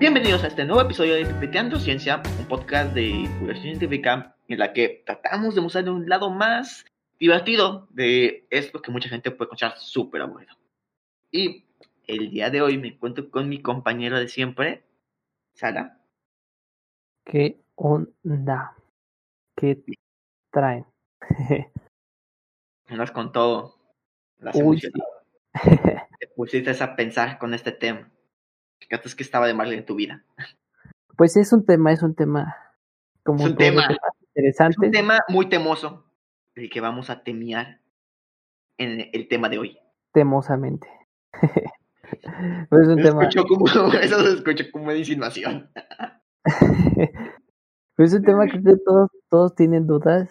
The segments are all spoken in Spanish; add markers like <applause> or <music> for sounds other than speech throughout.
Bienvenidos a este nuevo episodio de Pipeteando Ciencia, un podcast de divulgación científica en la que tratamos de mostrar un lado más divertido de esto que mucha gente puede escuchar súper aburrido. Y el día de hoy me encuentro con mi compañero de siempre, Sara. ¿Qué onda? ¿Qué traen? Andas con todo. Las Uy. Te pusiste a pensar con este tema. Es que estaba de mal en tu vida. Pues es un tema, es un tema como Es un tema. temas Es un tema muy temoso, el que vamos a temear en el tema de hoy. temosamente. <laughs> Pero <laughs> <laughs> es un tema, como, eso se escuchó como una insinuación. pero es un tema que todos, todos tienen dudas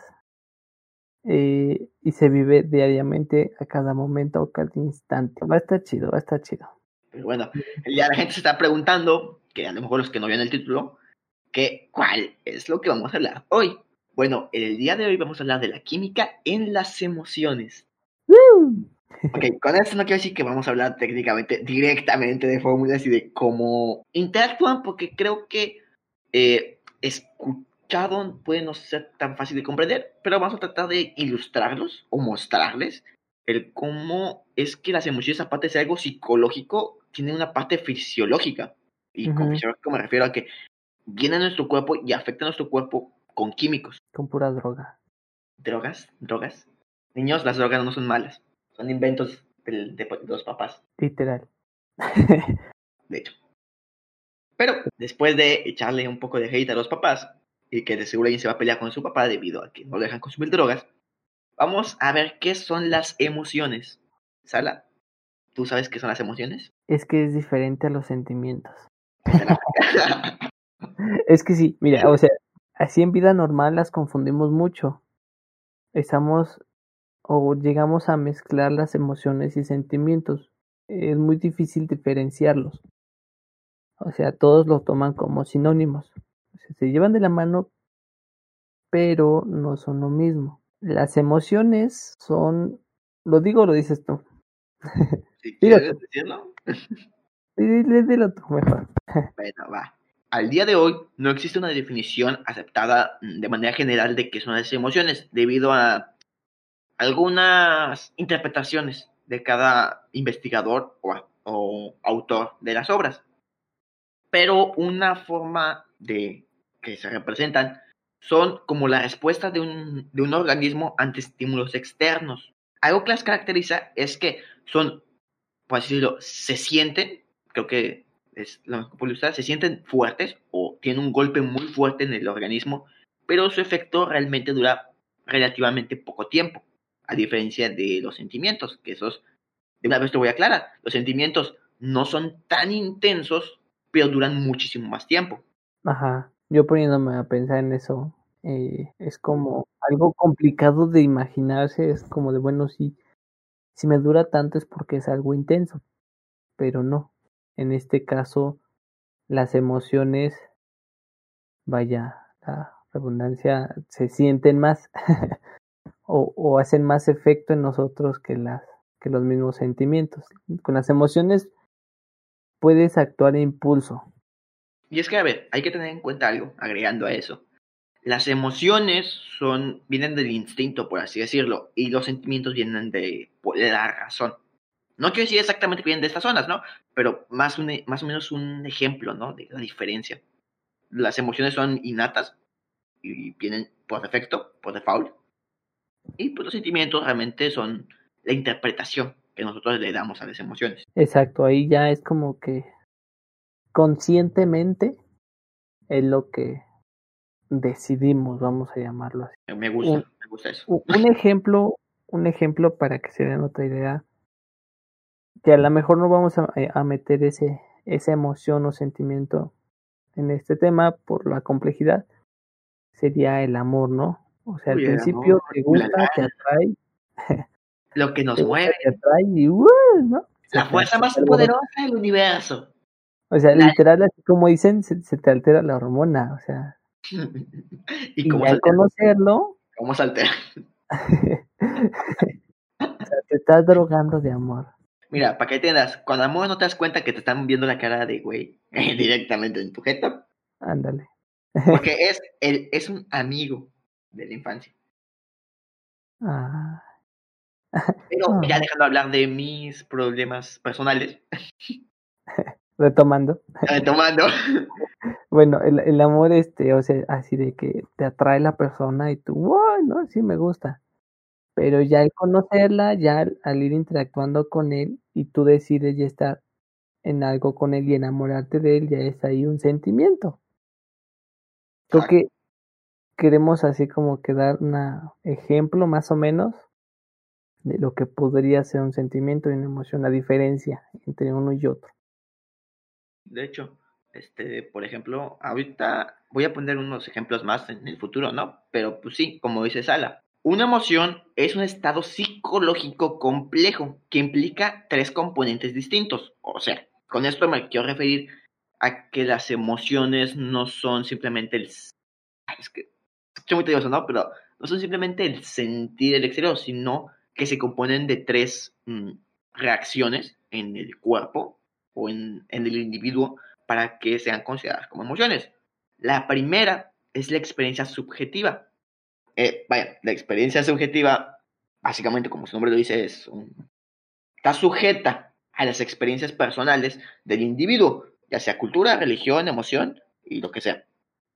eh, y se vive diariamente a cada momento o cada instante. Va a estar chido, va a estar chido. Pero bueno, ya la gente se está preguntando, que a lo mejor los que no vieron el título, que cuál es lo que vamos a hablar hoy. Bueno, el día de hoy vamos a hablar de la química en las emociones. Ok, con esto no quiero decir que vamos a hablar técnicamente, directamente de fórmulas y de cómo interactúan, porque creo que eh, escuchado puede no ser tan fácil de comprender, pero vamos a tratar de ilustrarlos o mostrarles el cómo es que las emociones, aparte de ser algo psicológico, tienen una parte fisiológica. Y con Ujú. fisiológico me refiero a que viene a nuestro cuerpo y afecta a nuestro cuerpo con químicos. Con pura droga. Drogas, drogas. Niños, las drogas no son malas. Son inventos del- de, de los papás, Literal. <laughs> de hecho. Pero después de echarle un poco de hate a los papás y que de seguro alguien se va a pelear con su papá debido a que no le dejan consumir drogas, vamos a ver qué son las emociones. Sala, ¿tú sabes qué son las emociones? es que es diferente a los sentimientos. <laughs> Es que sí, mira, o sea, así en vida normal las confundimos mucho. Estamos o llegamos a mezclar las emociones y sentimientos. Es muy difícil diferenciarlos. O sea, todos lo toman como sinónimos. O sea, se llevan de la mano, pero no son lo mismo. Las emociones son, lo digo o lo dices tú. <laughs> quieres decirlo, <laughs> Dilo tú mejor. <laughs> bueno, va. Al día de hoy no existe una definición aceptada de manera general de qué son las emociones, debido a algunas interpretaciones de cada investigador o, autor de las obras. Pero una forma de que se representan son como la respuesta de un, de un organismo ante estímulos externos. Algo que las caracteriza es que son, por así decirlo, se sienten, creo que es lo mejor puedo ilustrar, se sienten fuertes o tienen un golpe muy fuerte en el organismo, pero su efecto realmente dura relativamente poco tiempo, a diferencia de los sentimientos, que esos, de una vez te voy a aclarar, los sentimientos no son tan intensos, pero duran muchísimo más tiempo. Ajá, yo poniéndome a pensar en eso, eh, es como algo complicado de imaginarse, es como de, bueno, sí, si me dura tanto es porque es algo intenso, pero no, en este caso las emociones, vaya, la redundancia, se sienten más <laughs> o, hacen más efecto en nosotros que las que los mismos sentimientos. Con las emociones puedes actuar a impulso, Y es que, a ver, hay que tener en cuenta algo, agregando a eso. Las emociones son, vienen del instinto, por así decirlo, y los sentimientos vienen de, por la razón. No quiero decir exactamente que vienen de estas zonas, ¿no? Pero más, un, más o menos un ejemplo, ¿no? De la diferencia. Las emociones son innatas y vienen por defecto, por default. Y pues los sentimientos realmente son la interpretación que nosotros le damos a las emociones. Exacto, ahí ya es como que conscientemente es lo que decidimos, vamos a llamarlo así. Me gusta, Un- me gusta eso. Un ejemplo, un ejemplo para que se den otra idea, que a lo mejor no vamos a, a meter ese, esa emoción o sentimiento en este tema por la complejidad, sería el amor, ¿no? O sea, al Uy, principio amor, te gusta, te atrae, <laughs> Lo que nos te, gusta, mueve, te atrae y ¡uh! la fuerza más poderosa del universo. O sea, La- literal, así como dicen, se, se te altera la hormona, o sea, <laughs> y y cómo al conocerlo, <laughs> o sea, te estás drogando de amor. Mira, para que entiendas, cuando amor no te das cuenta que te están viendo la cara de güey <laughs> directamente en tu jeta. Ándale. Porque es, el, es un amigo de la infancia. Ah. Pero ya dejando hablar de mis problemas personales. Retomando. Retomando. Bueno, el, el, amor, este, o sea, así de que te atrae la persona y tú, wow, no, sí me gusta. Pero ya al conocerla, ya al, ir interactuando con él y tú decides ya estar en algo con él y enamorarte de él, ya es ahí un sentimiento. Creo que queremos así como que dar un ejemplo más o menos de lo que podría ser un sentimiento y una emoción, la diferencia entre uno y otro. De hecho, este, por ejemplo, ahorita voy a poner unos ejemplos más en el futuro, ¿no? Pero pues sí, como dice Sala, una emoción es un estado psicológico complejo que implica tres componentes distintos. O sea, con esto me quiero referir a que las emociones no son simplemente el... Es que es muy tedioso, ¿no? Pero no son simplemente el sentir el exterior, sino que se componen de tres mm, reacciones en el cuerpo o en, el individuo para que sean consideradas como emociones. La primera es la experiencia subjetiva. Eh, vaya, la experiencia subjetiva, básicamente como su nombre lo dice, es está sujeta a las experiencias personales del individuo, ya sea cultura, religión, emoción y lo que sea.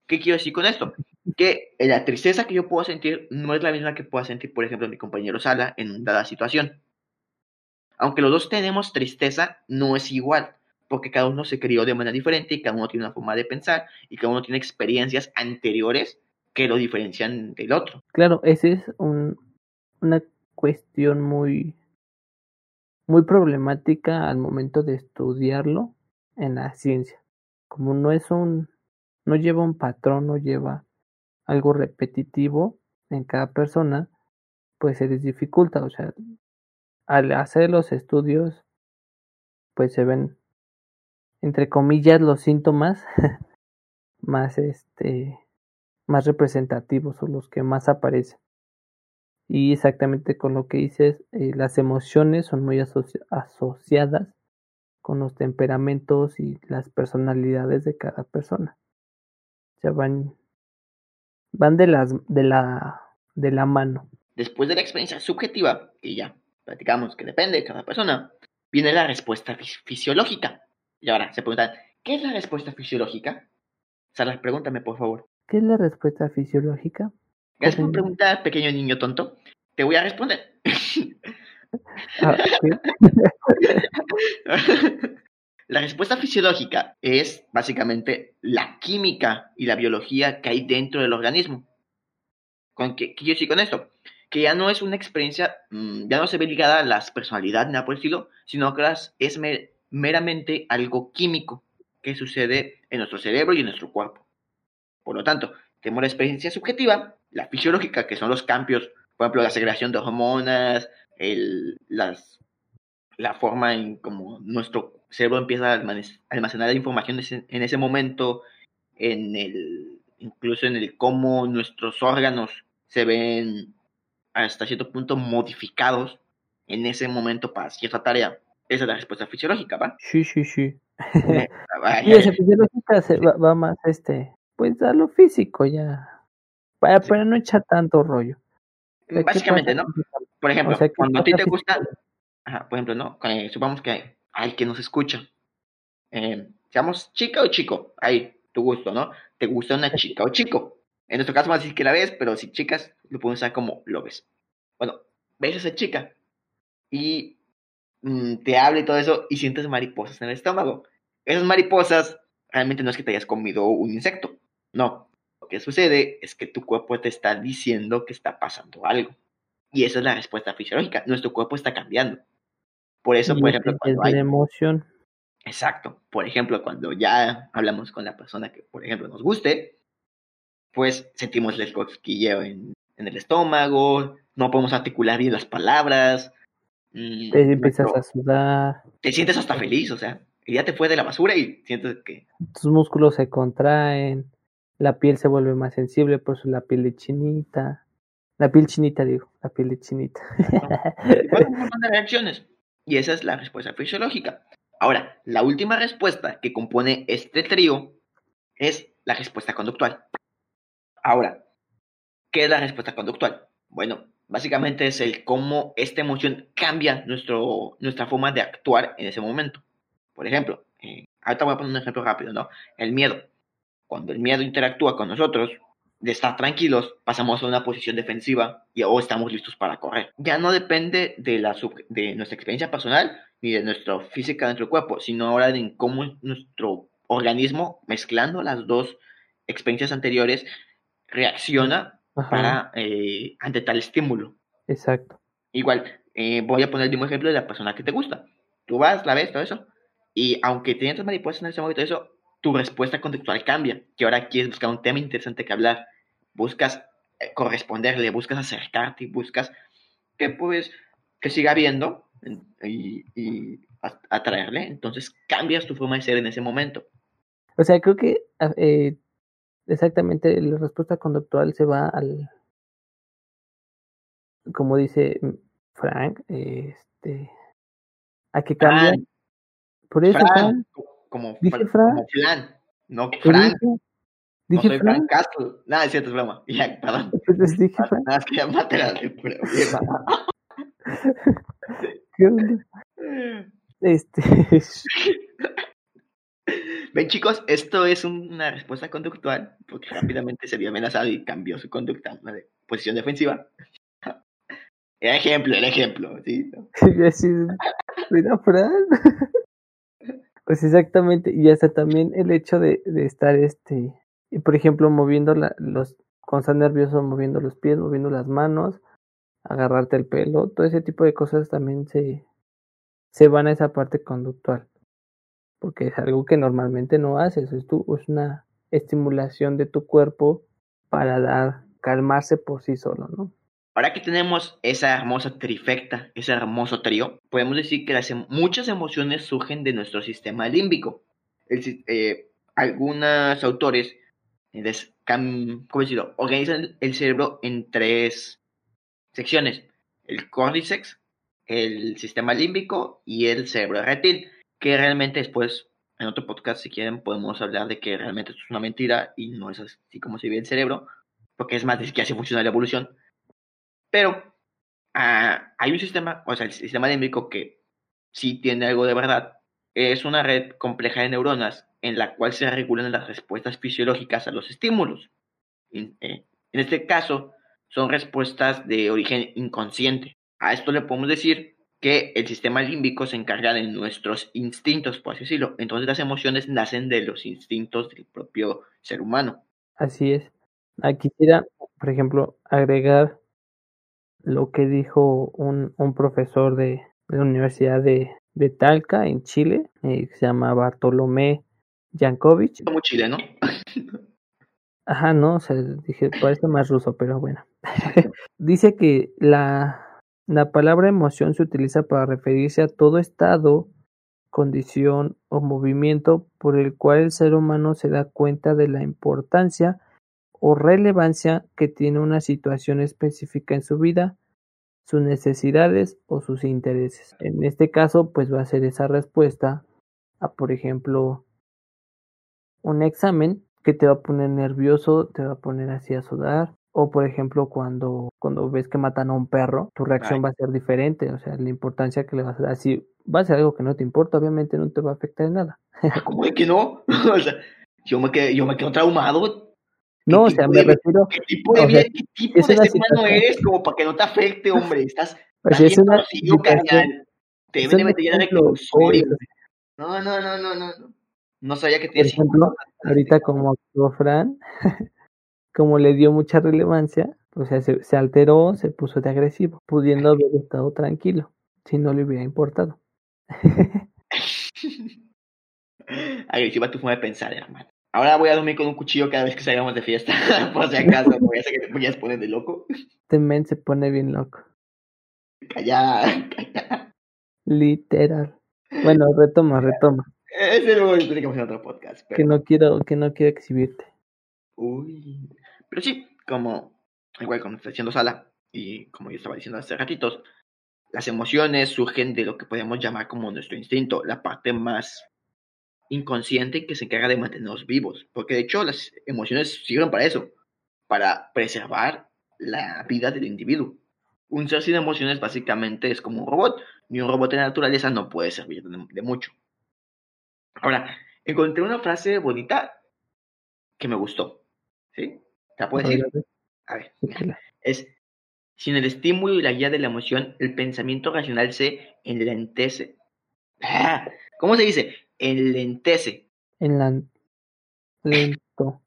¿Qué quiero decir con esto? Que la tristeza que yo puedo sentir no es la misma que pueda sentir, por ejemplo, mi compañero Sala en dada situación. Aunque los dos tenemos tristeza, no es igual porque cada uno se crió de manera diferente y cada uno tiene una forma de pensar y cada uno tiene experiencias anteriores que lo diferencian del otro. Claro, esa es un, una cuestión muy, muy problemática al momento de estudiarlo en la ciencia. Como no es un, no lleva un patrón, no lleva algo repetitivo en cada persona, pues se les dificulta. O sea, al hacer los estudios, pues se ven entre comillas, los síntomas <laughs> más, este, más representativos o los que más aparecen. Y exactamente con lo que dices, eh, las emociones son muy asociadas con los temperamentos y las personalidades de cada persona. Ya van, van de, las, de, la, de la mano. Después de la experiencia subjetiva, y ya platicamos que depende de cada persona, viene la respuesta fisiológica. Y ahora se preguntan, ¿qué es la respuesta fisiológica? Sara, pregúntame, por favor. ¿Qué es la respuesta fisiológica? Gracias por preguntar, pequeño niño tonto. Te voy a responder. <laughs> Ah, <laughs> la respuesta fisiológica es básicamente la química y la biología que hay dentro del organismo. ¿Con qué, quiero decir con esto? Que ya no es una experiencia, mm, ya no se ve ligada a las personalidades nada por el estilo, sino que es meramente algo químico que sucede en nuestro cerebro y en nuestro cuerpo. Por lo tanto, tenemos la experiencia subjetiva, la fisiológica, que son los cambios, por ejemplo, la segregación de hormonas, el, las, la forma en cómo nuestro cerebro empieza a almacenar información en ese momento, en el, incluso en el cómo nuestros órganos se ven hasta cierto punto modificados en ese momento para cierta tarea. Esa es la respuesta fisiológica, ¿va? Sí, sí, sí. <laughs> y esa fisiológica se va, más, este, pues a lo físico ya. Para, para no echar tanto rollo. Básicamente, ¿no? Por ejemplo, cuando a ti te gusta, ajá, por ejemplo, ¿no? Eh, supongamos que hay que nos escucha. Eh, seamos chica o chico, ahí, tu gusto, ¿no? ¿Te gusta una chica o chico? En nuestro caso vamos a decir que la ves, pero si chicas, lo podemos usar como lo ves. Bueno, ves a esa chica y Mm, te habla y todo eso y sientes mariposas en el estómago. Esas mariposas realmente no es que te hayas comido un insecto, no. Lo que sucede es que tu cuerpo te está diciendo que está pasando algo. Y esa es la respuesta fisiológica. Nuestro cuerpo está cambiando. Por eso, por ejemplo, cuando hay... emoción. Exacto. Por ejemplo, cuando ya hablamos con la persona que, por ejemplo, nos guste, pues sentimos el cosquilleo en, en el estómago, no podemos articular bien las palabras, Mm, te empiezas a sudar. Te sientes hasta feliz, o sea, ya te fue de la basura y sientes que... Tus músculos se contraen, la piel se vuelve más sensible, por eso la piel de chinita. La piel chinita, digo, la piel de chinita. Hay <laughs> un montón de reacciones. Y esa es la respuesta fisiológica. Ahora, la última respuesta que compone este trío es la respuesta conductual. Ahora, ¿qué es la respuesta conductual? Bueno, básicamente es el cómo esta emoción cambia nuestro, nuestra forma de actuar en ese momento. Por ejemplo, eh, ahorita voy a poner un ejemplo rápido, ¿no? El miedo. Cuando el miedo interactúa con nosotros, de estar tranquilos, pasamos a una posición defensiva y o estamos listos para correr. Ya no depende de, la, de nuestra experiencia personal ni de nuestra física dentro del cuerpo, sino ahora de cómo nuestro organismo, mezclando las dos experiencias anteriores, reacciona para eh, ante tal estímulo. Exacto. Igual, eh, voy a poner el mismo ejemplo de la persona que te gusta. Tú vas, la ves, todo eso, y aunque tienes mariposas en ese momento, eso, tu respuesta conductual cambia. Que ahora quieres buscar un tema interesante que hablar, buscas eh, corresponderle, buscas acercarte buscas que pues que siga viendo y, y atraerle. Entonces cambias tu forma de ser en ese momento. O sea, creo que eh, exactamente la respuesta conductual se va al, como dice Frank, este, a que cambia. Por eso, Frank, como, dije Frank, como Flan, no Frank. Dije, no soy Frank Castle. Nada, es cierto, es broma. <laughs> Ya, perdón. Entonces dije Frank. Nada, es que ya maté <laughs> ¿Qué onda? <laughs> Este. <laughs> Ven chicos, esto es una respuesta conductual, porque rápidamente se vio amenazado y cambió su conducta a de posición defensiva. <laughs> El ejemplo, el ejemplo, ¿sí? <laughs> mira, Fran. Pues exactamente, y hasta también el hecho de, estar, este, por ejemplo, moviendo la, los, estás nervioso, moviendo los pies, moviendo las manos, agarrarte el pelo, todo ese tipo de cosas también se, se van a esa parte conductual porque es algo que normalmente no haces, es, tu, es una estimulación de tu cuerpo para dar, calmarse por sí solo, ¿no? Ahora que tenemos esa hermosa trifecta, ese hermoso trío, podemos decir que las, em, muchas emociones surgen de nuestro sistema límbico. El, eh, algunos autores eh, ¿cómo decirlo? organizan el cerebro en tres secciones. El córdiceps, el sistema límbico y el cerebro reptil que realmente después, en otro podcast, si quieren, podemos hablar de que realmente esto es una mentira y no es así como se ve el cerebro, porque es más de que hace funcionar la evolución. Pero ah, hay un sistema, o sea, el sistema límbico que sí tiene algo de verdad, es una red compleja de neuronas en la cual se regulan las respuestas fisiológicas a los estímulos. En, eh, en este caso, son respuestas de origen inconsciente. A esto le podemos decir que el sistema límbico se encarga de nuestros instintos, por así decirlo. Entonces las emociones nacen de los instintos del propio ser humano. Así es. Aquí quisiera, por ejemplo, agregar lo que dijo un, un profesor de, la Universidad de, de, Talca, en Chile, eh, se llama Bartolomé Jankovic. Como Chile, ¿no? Ajá, no, o sea, dije, parece más ruso, pero bueno. <laughs> Dice que la, la palabra emoción se utiliza para referirse a todo estado, condición o movimiento por el cual el ser humano se da cuenta de la importancia o relevancia que tiene una situación específica en su vida, sus necesidades o sus intereses. En este caso, pues va a ser esa respuesta a, por ejemplo, un examen que te va a poner nervioso, te va a poner así a sudar, o por ejemplo, cuando, cuando ves que matan a un perro, tu reacción va a ser diferente. O sea, la importancia que le vas a dar. Si va a ser algo que no te importa, obviamente no te va a afectar en nada. ¿Cómo es que no? <laughs> o sea, yo me quedo, yo me quedo traumado. No, o sea, me refiero. ¿Qué tipo de, vida, ¿qué tipo de ser humano eres como para que no te afecte, hombre? Estás. <laughs> Pues es una Te deben de meter el No, no, no, no, no. No sabía que tienes. Por ejemplo, ahorita como actuó Fran, <laughs> como le dio mucha relevancia, o sea, se, se, alteró, se puso de agresivo, pudiendo haber estado tranquilo, si no le hubiera importado. <laughs> Agresiva tu forma de pensar, hermano. Ahora voy a dormir con un cuchillo cada vez que salgamos de fiesta, <laughs> por si acaso, porque ya que te ponías poner de loco. Este men se pone bien loco. Calla, <laughs> calla. Literal. Bueno, retoma, retoma. Ese luego lo explicamos en otro podcast. Pero... Que no quiero, que no quiero exhibirte. Uy. Pero sí, como igual como está haciendo sala, y como yo estaba diciendo hace ratitos, Las emociones surgen de lo que podemos llamar como nuestro instinto, la parte más inconsciente que se encarga de mantenernos vivos, porque de hecho las emociones sirven para eso, para preservar la vida del individuo. Un ser sin emociones básicamente es como un robot, ni un robot de naturaleza no puede servir de, mucho. Ahora, encontré una frase bonita que me gustó. ¿Sí? ¿Te la puedo decir? A ver, es, sin el estímulo y la guía de la emoción, el pensamiento racional se enlentece. Ah, ¿Cómo se dice? Enlentece. En lento.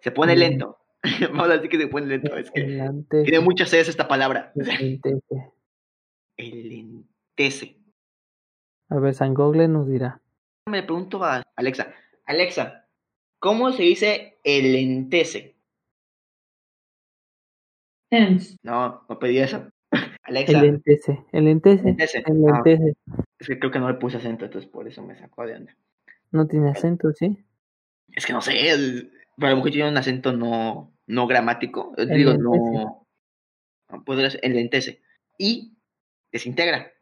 Se pone lento. <laughs> Vamos a decir que se pone lento. Es que tiene muchas veces esta palabra. <laughs> Enlentece. Enlentece. A ver, San Google nos dirá. Me pregunto a Alexa. Alexa, ¿cómo se dice No, no pedí eso. Alexa. Enlentece. Enlentece. Enlentece. Ah, es que creo que no le puse acento, entonces por eso me sacó de onda. No tiene acento, ¿sí? Es que no sé, pero a lo mejor tiene un acento no, no gramático. Yo digo, no. no puede enlentece. Y desintegra.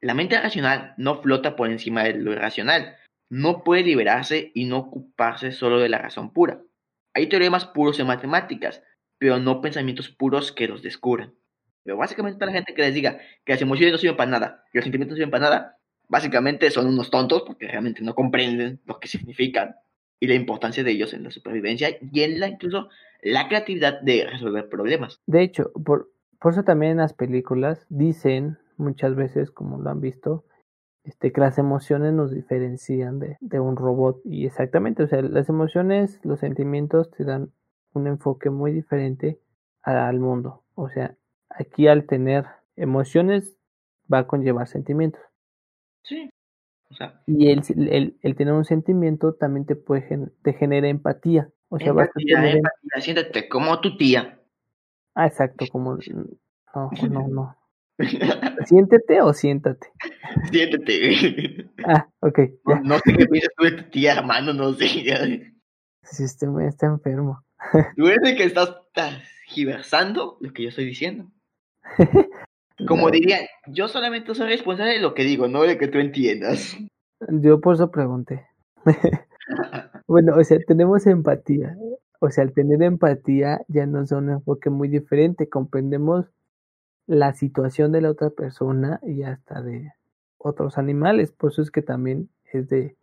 La mente racional no flota por encima de lo irracional. No puede liberarse y no ocuparse solo de la razón pura. Hay teoremas puros en matemáticas, pero no pensamientos puros que los descubran. Pero básicamente la gente que les diga que las emociones no sirven para nada, que los sentimientos no sirven para nada, básicamente son unos tontos porque realmente no comprenden lo que significan y la importancia de ellos en la supervivencia y en la incluso la creatividad de resolver problemas. De hecho, por, por eso también en las películas dicen muchas veces, como lo han visto, este, que las emociones nos diferencian de, de un robot. Y exactamente, o sea, las emociones, los sentimientos te dan un enfoque muy diferente al mundo. O sea, aquí al tener emociones va a conllevar sentimientos. Sí. y el, el, el, tener un sentimiento también te puede te genera empatía. O sea, empatía, a empatía, siéntate como tu tía. Ah, exacto, como <laughs> no, no, no. <laughs> Siéntete o siéntate. Siéntete. <laughs> Ah, ok. No, sé qué piensas tú de tu tía, hermano, no sé. Si este está enfermo. Tú eres el que estás giversando lo que yo estoy diciendo. <laughs> Como diría, yo solamente soy responsable de lo que digo, no de que tú entiendas. Yo por eso pregunté. <laughs> bueno, o sea, tenemos empatía. O sea, al tener empatía ya nos da un enfoque muy diferente. Comprendemos la situación de la otra persona y hasta de otros animales. Por eso es que también es de,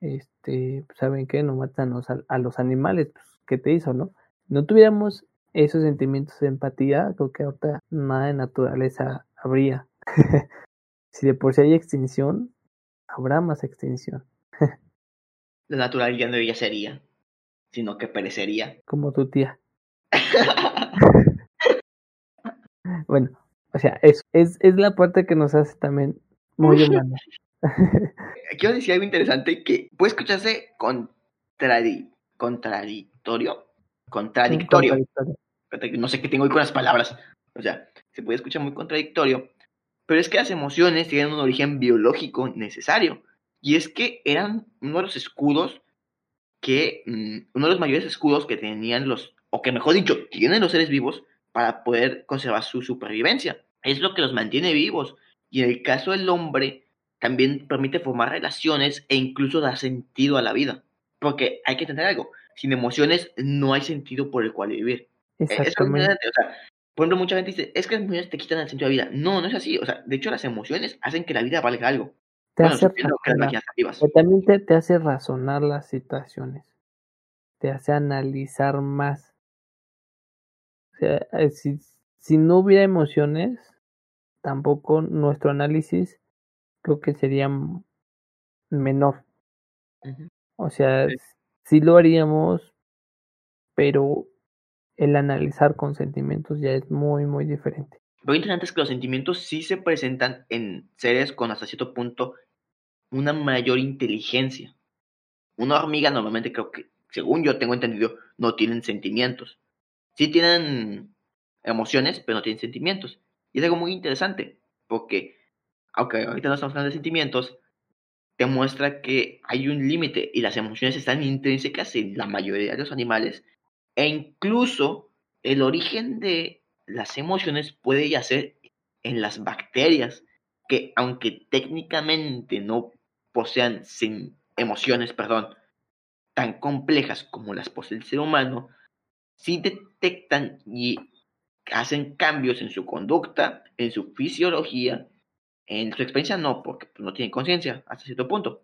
este, ¿saben qué? No matan a, los animales. Pues, ¿Qué te hizo, no? No tuviéramos esos sentimientos de empatía, creo que ahorita nada de naturaleza habría. <laughs> si de por sí hay extinción, habrá más extinción. La naturaleza no ya sería, sino que perecería. Como tu tía. <laughs> bueno, o sea, eso es, es la parte que nos hace también muy humana. Quiero decir algo interesante que puede escucharse contradictorio, contradictorio. No sé qué tengo hoy con las palabras. O sea, se puede escuchar muy contradictorio. Pero es que las emociones tienen un origen biológico necesario. Y es que eran uno de los escudos que, mm, uno de los mayores escudos que tenían los, o que mejor dicho, tienen los seres vivos para poder conservar su supervivencia. Es lo que los mantiene vivos. Y en el caso del hombre, también permite formar relaciones e incluso dar sentido a la vida. Porque hay que entender algo, sin emociones no hay sentido por el cual vivir. E, Exactamente. o sea, por ejemplo, mucha gente dice, es que las emociones te quitan el sentido de la vida. No, no es así. O sea, de hecho, las emociones hacen que la vida valga algo. Te hace también te, te, hace razonar las situaciones. Te hace analizar más. O sea, eh, si, si no hubiera emociones, tampoco nuestro análisis creo que sería menor. O sea, sí lo haríamos, pero el analizar con sentimientos ya es muy, muy diferente. Lo interesante es que los sentimientos sí se presentan en seres con hasta cierto punto una mayor inteligencia. Una hormiga normalmente creo que, según yo tengo entendido, no tienen sentimientos. Sí tienen emociones, pero no tienen sentimientos. Y es algo muy interesante, porque, aunque ahorita no estamos hablando de sentimientos, te muestra que hay un límite y las emociones están intrínsecas en la mayoría de los animales e incluso el origen de las emociones puede yacer en las bacterias, que aunque técnicamente no posean sin emociones, perdón, tan complejas como las posee el ser humano, sí detectan y hacen cambios en su conducta, en su fisiología, en su experiencia no, porque pues, no tienen conciencia hasta cierto punto.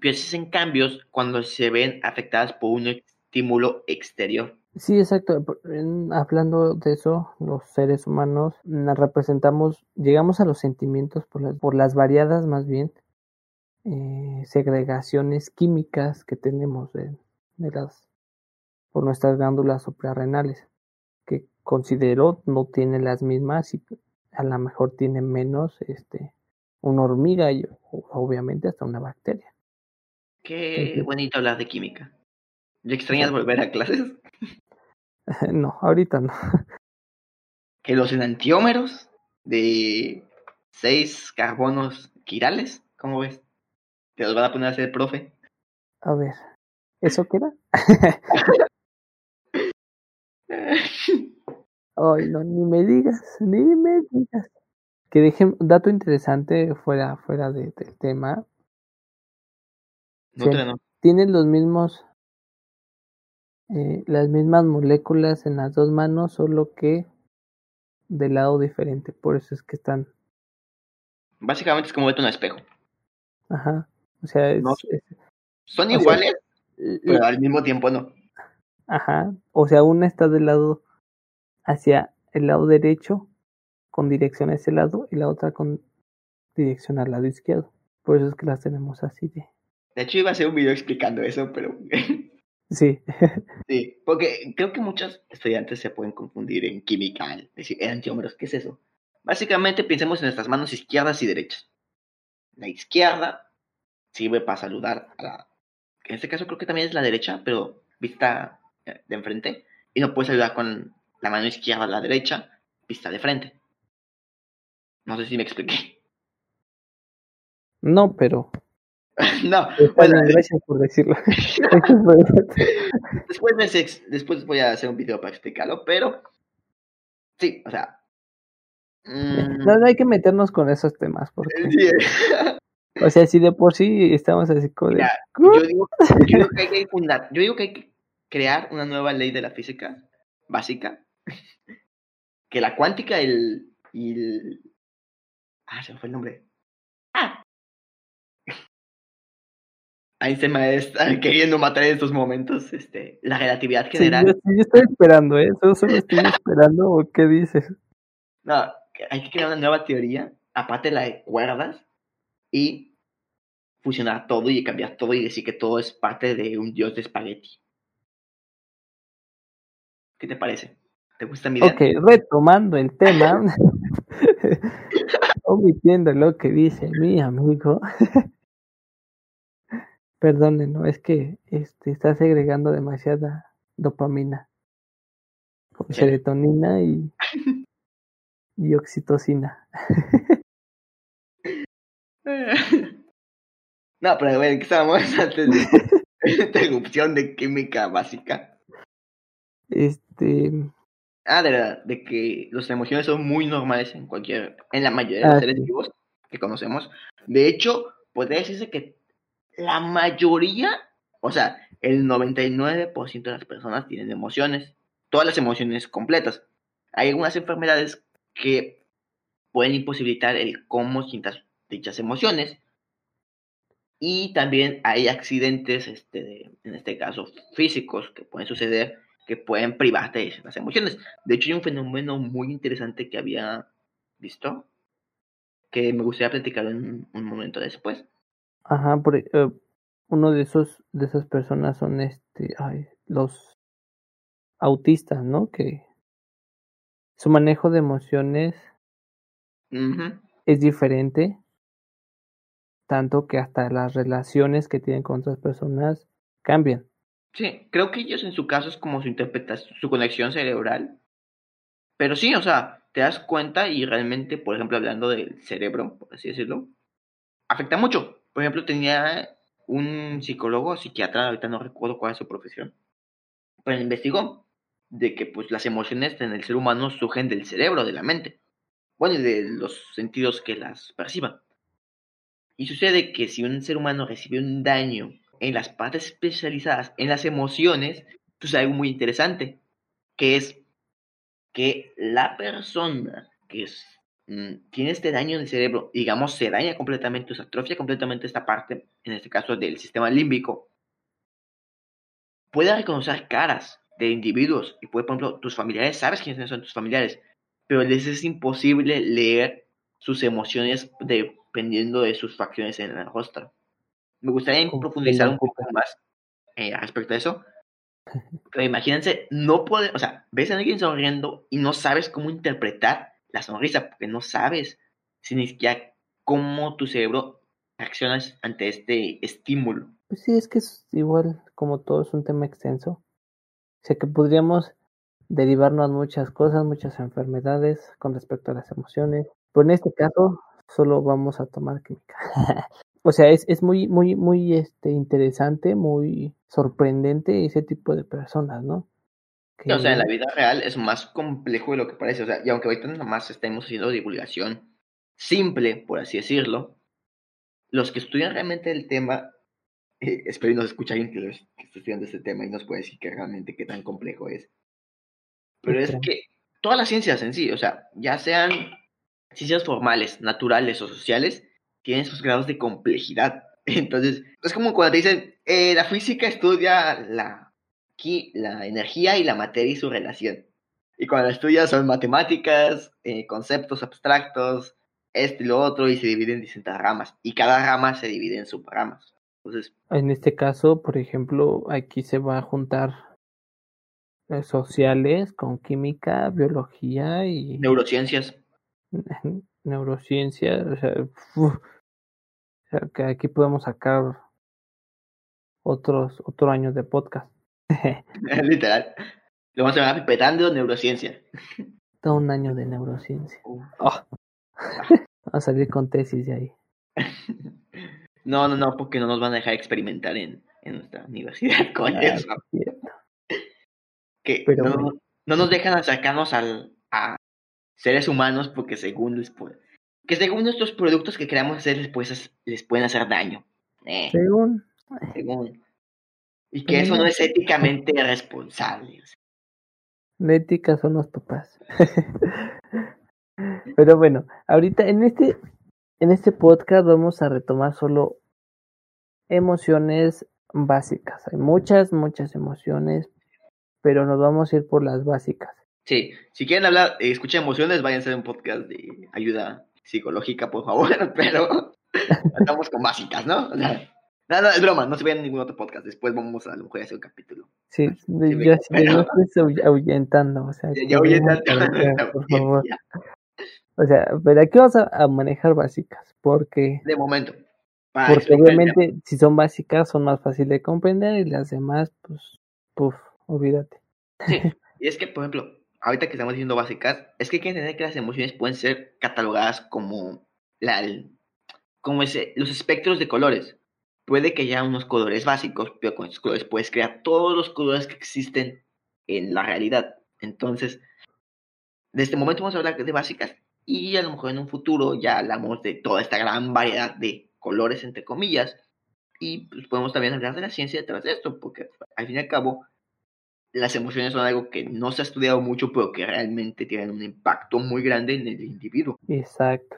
Pero hacen cambios cuando se ven afectadas por un estímulo exterior. Sí, exacto. Hablando de eso, los seres humanos representamos, llegamos a los sentimientos por las, por las variadas más bien eh, segregaciones químicas que tenemos de, por nuestras glándulas suprarrenales, que considero no tiene las mismas y a lo mejor tiene menos este una hormiga y obviamente hasta una bacteria. Qué bonito hablar de química. ¿Ya extrañas volver a clases? <laughs> no, ahorita no. <laughs> ¿Que los enantiómeros de seis carbonos quirales? ¿Cómo ves? ¿Te los van a poner a hacer profe? A ver, ¿eso qué era? <laughs> Ay, no, ni me digas, ni me digas. Que dejen, dato interesante fuera, fuera de, del tema. No, no. Tienen los mismos eh, las mismas moléculas en las dos manos, solo que de lado diferente. Por eso es que están. Básicamente es como verte un espejo. Ajá. O sea, es, son iguales, pero al mismo tiempo no. Ajá. O sea, una está del lado hacia el lado derecho con dirección a ese lado y la otra con dirección al lado izquierdo. Por eso es que las tenemos así de. De hecho, iba a hacer un video explicando eso, pero <laughs> Sí. <laughs> sí, porque creo que muchos estudiantes se pueden confundir en química, decir, antiómeros, ¿qué es eso? Básicamente pensemos en nuestras manos izquierdas y derechas. La izquierda sirve para saludar a la... En este caso creo que también es la derecha, pero vista eh, de enfrente. Y no puedes saludar con la mano izquierda a la derecha, vista de frente. No sé si me expliqué. No, pero <laughs> no, bueno, gracias por decirlo. <laughs> después, después voy a hacer un video para explicarlo, pero sí, o sea. Mm, no, no hay que meternos con esos temas, porque. o sea, si de por sí estamos así como de... yo, digo, yo, digo, que hay que fundar, yo digo que hay que crear una nueva ley de la física básica, que la cuántica el, y el... Ah, se me fue el nombre. Ah, <laughs> se me está queriendo matar en estos momentos. Este, la relatividad general. Sí, yo, estoy esperando, ¿eh? Solo, estoy <laughs> esperando. ¿O qué dices? No, hay que crear una nueva teoría, aparte de la de cuerdas, y fusionar todo y cambiar todo y decir que todo es parte de un dios de espagueti. ¿Qué te parece? ¿Te gusta mi idea? Ok, retomando el tema, <laughs> omitiendo lo que dice mi amigo. <laughs> Perdónenlo, es que este, está segregando demasiada dopamina. Con serotonina y, <laughs> y oxitocina. No, pero a ver, ¿qué estábamos antes de interrupción de química básica? Este. Ah, de verdad, de que las emociones son muy normales en cualquier, en la mayoría de los ah, seres vivos que conocemos. De hecho, podría decirse que la mayoría, o sea, el 99% de las personas tienen emociones, todas las emociones completas. Hay algunas enfermedades que pueden imposibilitar el cómo sientas dichas emociones. Y también hay accidentes, este, en este caso físicos, que pueden suceder, que pueden privarte de las emociones. De hecho, hay un fenómeno muy interesante que había visto, que me gustaría platicar en un momento después. Ajá, por, eh, uno de esos de esas personas son este, ay, los autistas, ¿no? Que su manejo de emociones es diferente, tanto que hasta las relaciones que tienen con otras personas cambian. Sí, creo que ellos en su caso es como su interpretación, su conexión cerebral. Pero sí, o sea, te das cuenta y realmente, por ejemplo, hablando del cerebro, por así decirlo, afecta mucho por ejemplo, tenía un psicólogo, psiquiatra, ahorita no recuerdo cuál es su profesión, pero investigó de que pues las emociones en el ser humano surgen del cerebro, de la mente. bueno, de los sentidos que las perciban. Y sucede que si un ser humano recibe un daño en las partes especializadas, en las emociones, pues algo muy interesante, que es que la persona que mm, tiene este daño en el cerebro, digamos, se daña completamente, se atrofia completamente esta parte, en este caso del sistema límbico, puede reconocer caras de individuos y puede, por ejemplo, tus familiares, sabes quiénes son tus familiares, pero les es imposible leer sus emociones dependiendo de sus facciones en el rostro. Me gustaría profundizar un poco más eh, respecto a eso. Pero imagínense, no puede, o sea, ves a alguien sonriendo y no sabes cómo interpretar la sonrisa, porque no sabes si ni siquiera cómo tu cerebro reacciona ante este estímulo. Pues sí, es que es igual, como todo es un tema extenso. O sea que podríamos derivarnos muchas cosas, muchas enfermedades con respecto a las emociones. Pero en este caso, solo vamos a tomar química. <laughs> o sea, es, es muy, muy, muy este, interesante, muy sorprendente ese tipo de personas, ¿no? O sea, en la vida real es más complejo de lo que parece. O sea, y aunque ahorita nada más estemos haciendo divulgación simple, por así decirlo, los que estudian realmente el tema, <laughs> eh, espero y nos escuche alguien que, los, que esté estudiando este tema y nos puede decir que realmente qué tan complejo es. Pero es que todas las ciencias en sí, o sea, ya sean ciencias formales, naturales o sociales, tienen sus grados de complejidad. <laughs> Entonces, es como cuando te dicen, eh, la física estudia la, la energía y la materia y su relación. Y cuando estudias son matemáticas, eh, conceptos abstractos, esto y lo otro, y se dividen en distintas ramas. Y cada rama se divide en subramas. Entonces, en este caso, por ejemplo, aquí se va a juntar eh, sociales con química, biología y neurociencias. <laughs> Neurociencia, o sea, que aquí podemos sacar otros otro año de podcast. <laughs> <laughs> Literal. Lo vamos a llamar pipetando neurociencia. Todo un año de neurociencia. Oh. <laughs> a salir con tesis de ahí. No, no, no, porque no nos van a dejar experimentar en, en nuestra universidad con ah, eso. Que no, no, nos dejan acercarnos al, a seres humanos porque según les que según nuestros productos que queramos hacer les, les pueden hacer daño. Eh, según. Según. Y que eso no es éticamente responsable. La ética son los papás. <laughs> Pero bueno, ahorita en este, en este podcast vamos a retomar solo emociones básicas. Hay muchas, muchas emociones, pero nos vamos a ir por las básicas. Sí, si quieren hablar, eh, escuchar emociones, vayan a hacer un podcast de ayuda psicológica, por favor, <laughs> pero estamos con básicas, ¿no? O sea, no, es broma, no se vean ningún otro podcast, después vamos a lo mejor a hacer un capítulo. Sí, yo, estoy ahuyentando, o sea, ya, ahuyentando, <laughs> por favor. O sea, pero aquí vamos a, manejar básicas, porque... De momento. Porque obviamente si son básicas son más fáciles de comprender y las demás, pues, puf, olvídate. Sí, <laughs> y es que, por ejemplo, ahorita que estamos diciendo básicas, es que hay que entender que las emociones pueden ser catalogadas como, la, como ese, los espectros de colores. Puede que haya unos colores básicos, pero con esos colores puedes crear todos los colores que existen en la realidad. Entonces, de este momento vamos a hablar de básicas y a lo mejor en un futuro ya hablamos de toda esta gran variedad de colores, entre comillas, y pues, podemos también hablar de la ciencia detrás de esto, porque al fin y al cabo las emociones son algo que no se ha estudiado mucho, pero que realmente tienen un impacto muy grande en el individuo. Exacto.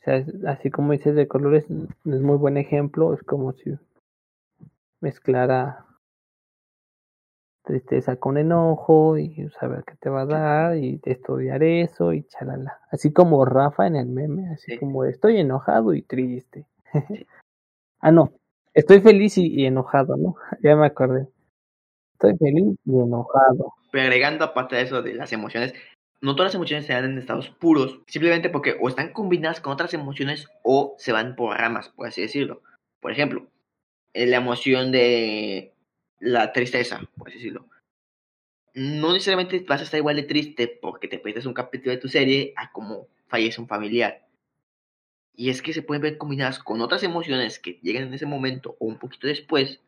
O sea, así como dices de colores, es muy buen ejemplo, es como si mezclara tristeza con enojo y saber qué te va a dar y estudiar eso y chalala. Así como Rafa en el meme, así como estoy enojado y triste. <laughs> ah, no, estoy feliz y enojado, ¿no? <laughs> ya me acordé. Estoy feliz y enojado. Pero agregando aparte de eso de las emociones, no todas las emociones se dan en estados puros, simplemente porque o están combinadas con otras emociones o se van por ramas, por así decirlo. Por ejemplo, eh, la emoción de la tristeza, por así decirlo. No necesariamente vas a estar igual de triste porque te pierdes un capítulo de tu serie a como fallece un familiar. Y es que se pueden ver combinadas con otras emociones que llegan en ese momento o un poquito después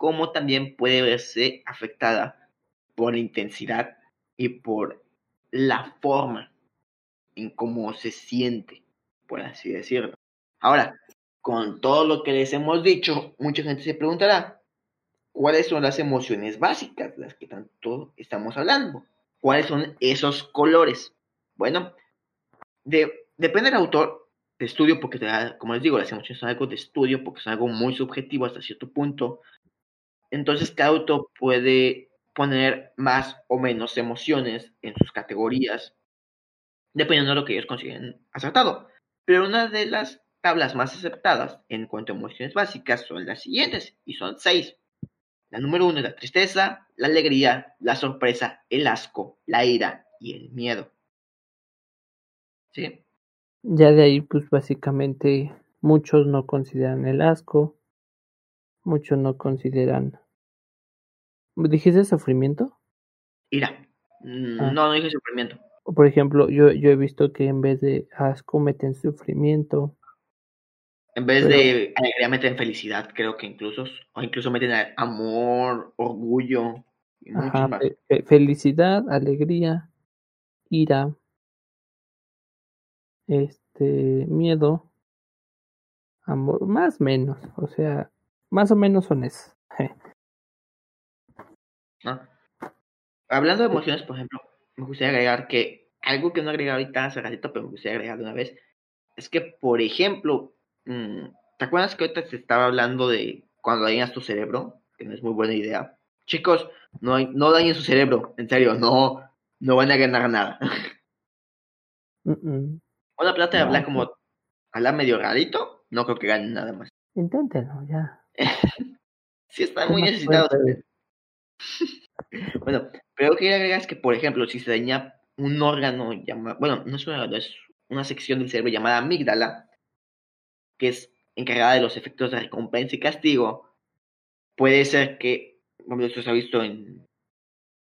como también puede verse afectada por la intensidad y por la forma en cómo se siente, por así decirlo. Ahora, con todo lo que les hemos dicho, mucha gente se preguntará, ¿cuáles son las emociones básicas, las que tanto estamos hablando? ¿Cuáles son esos colores? Bueno, depende del autor de estudio, porque como les digo, las emociones son algo de estudio, porque son algo muy subjetivo hasta cierto punto. Entonces, cada autor puede poner más o menos emociones en sus categorías, dependiendo de lo que ellos consideren acertado. Pero una de las tablas más aceptadas en cuanto a emociones básicas son las siguientes, y son seis. La número uno es la tristeza, la alegría, la sorpresa, el asco, la ira y el miedo. ¿Sí? Ya de ahí, pues básicamente muchos no consideran el asco, muchos no consideran... ¿Dijiste sufrimiento? Ira. Ah. No, no dije sufrimiento. Por ejemplo, yo, yo he visto que en vez de asco meten sufrimiento. En vez de alegría meten felicidad, creo que incluso, o incluso meten amor, orgullo. felicidad, alegría, ira, este, miedo, amor, más o menos, o sea, más o menos son esos. <laughs> Ah. Hablando de emociones, por ejemplo, me gustaría agregar que algo que no agregué ahorita hace ratito, pero me gustaría agregar de una vez, es que, por ejemplo, mm, ¿te acuerdas que ahorita se estaba hablando de cuando dañas tu cerebro? Que no es muy buena idea. Chicos, no, no dañen su cerebro, en serio, no, no van a ganar nada. <laughs> Una plata de hablar como hablar medio rarito, no creo que ganen nada más. Inténtenlo, ya. <laughs> sí, están muy necesitados. <laughs> bueno, pero lo que agregar es que, por ejemplo, si se daña un órgano llamado, bueno, no es un órgano, es una sección del cerebro llamada amígdala, que es encargada de los efectos de recompensa y castigo, puede ser que, esto se ha visto en,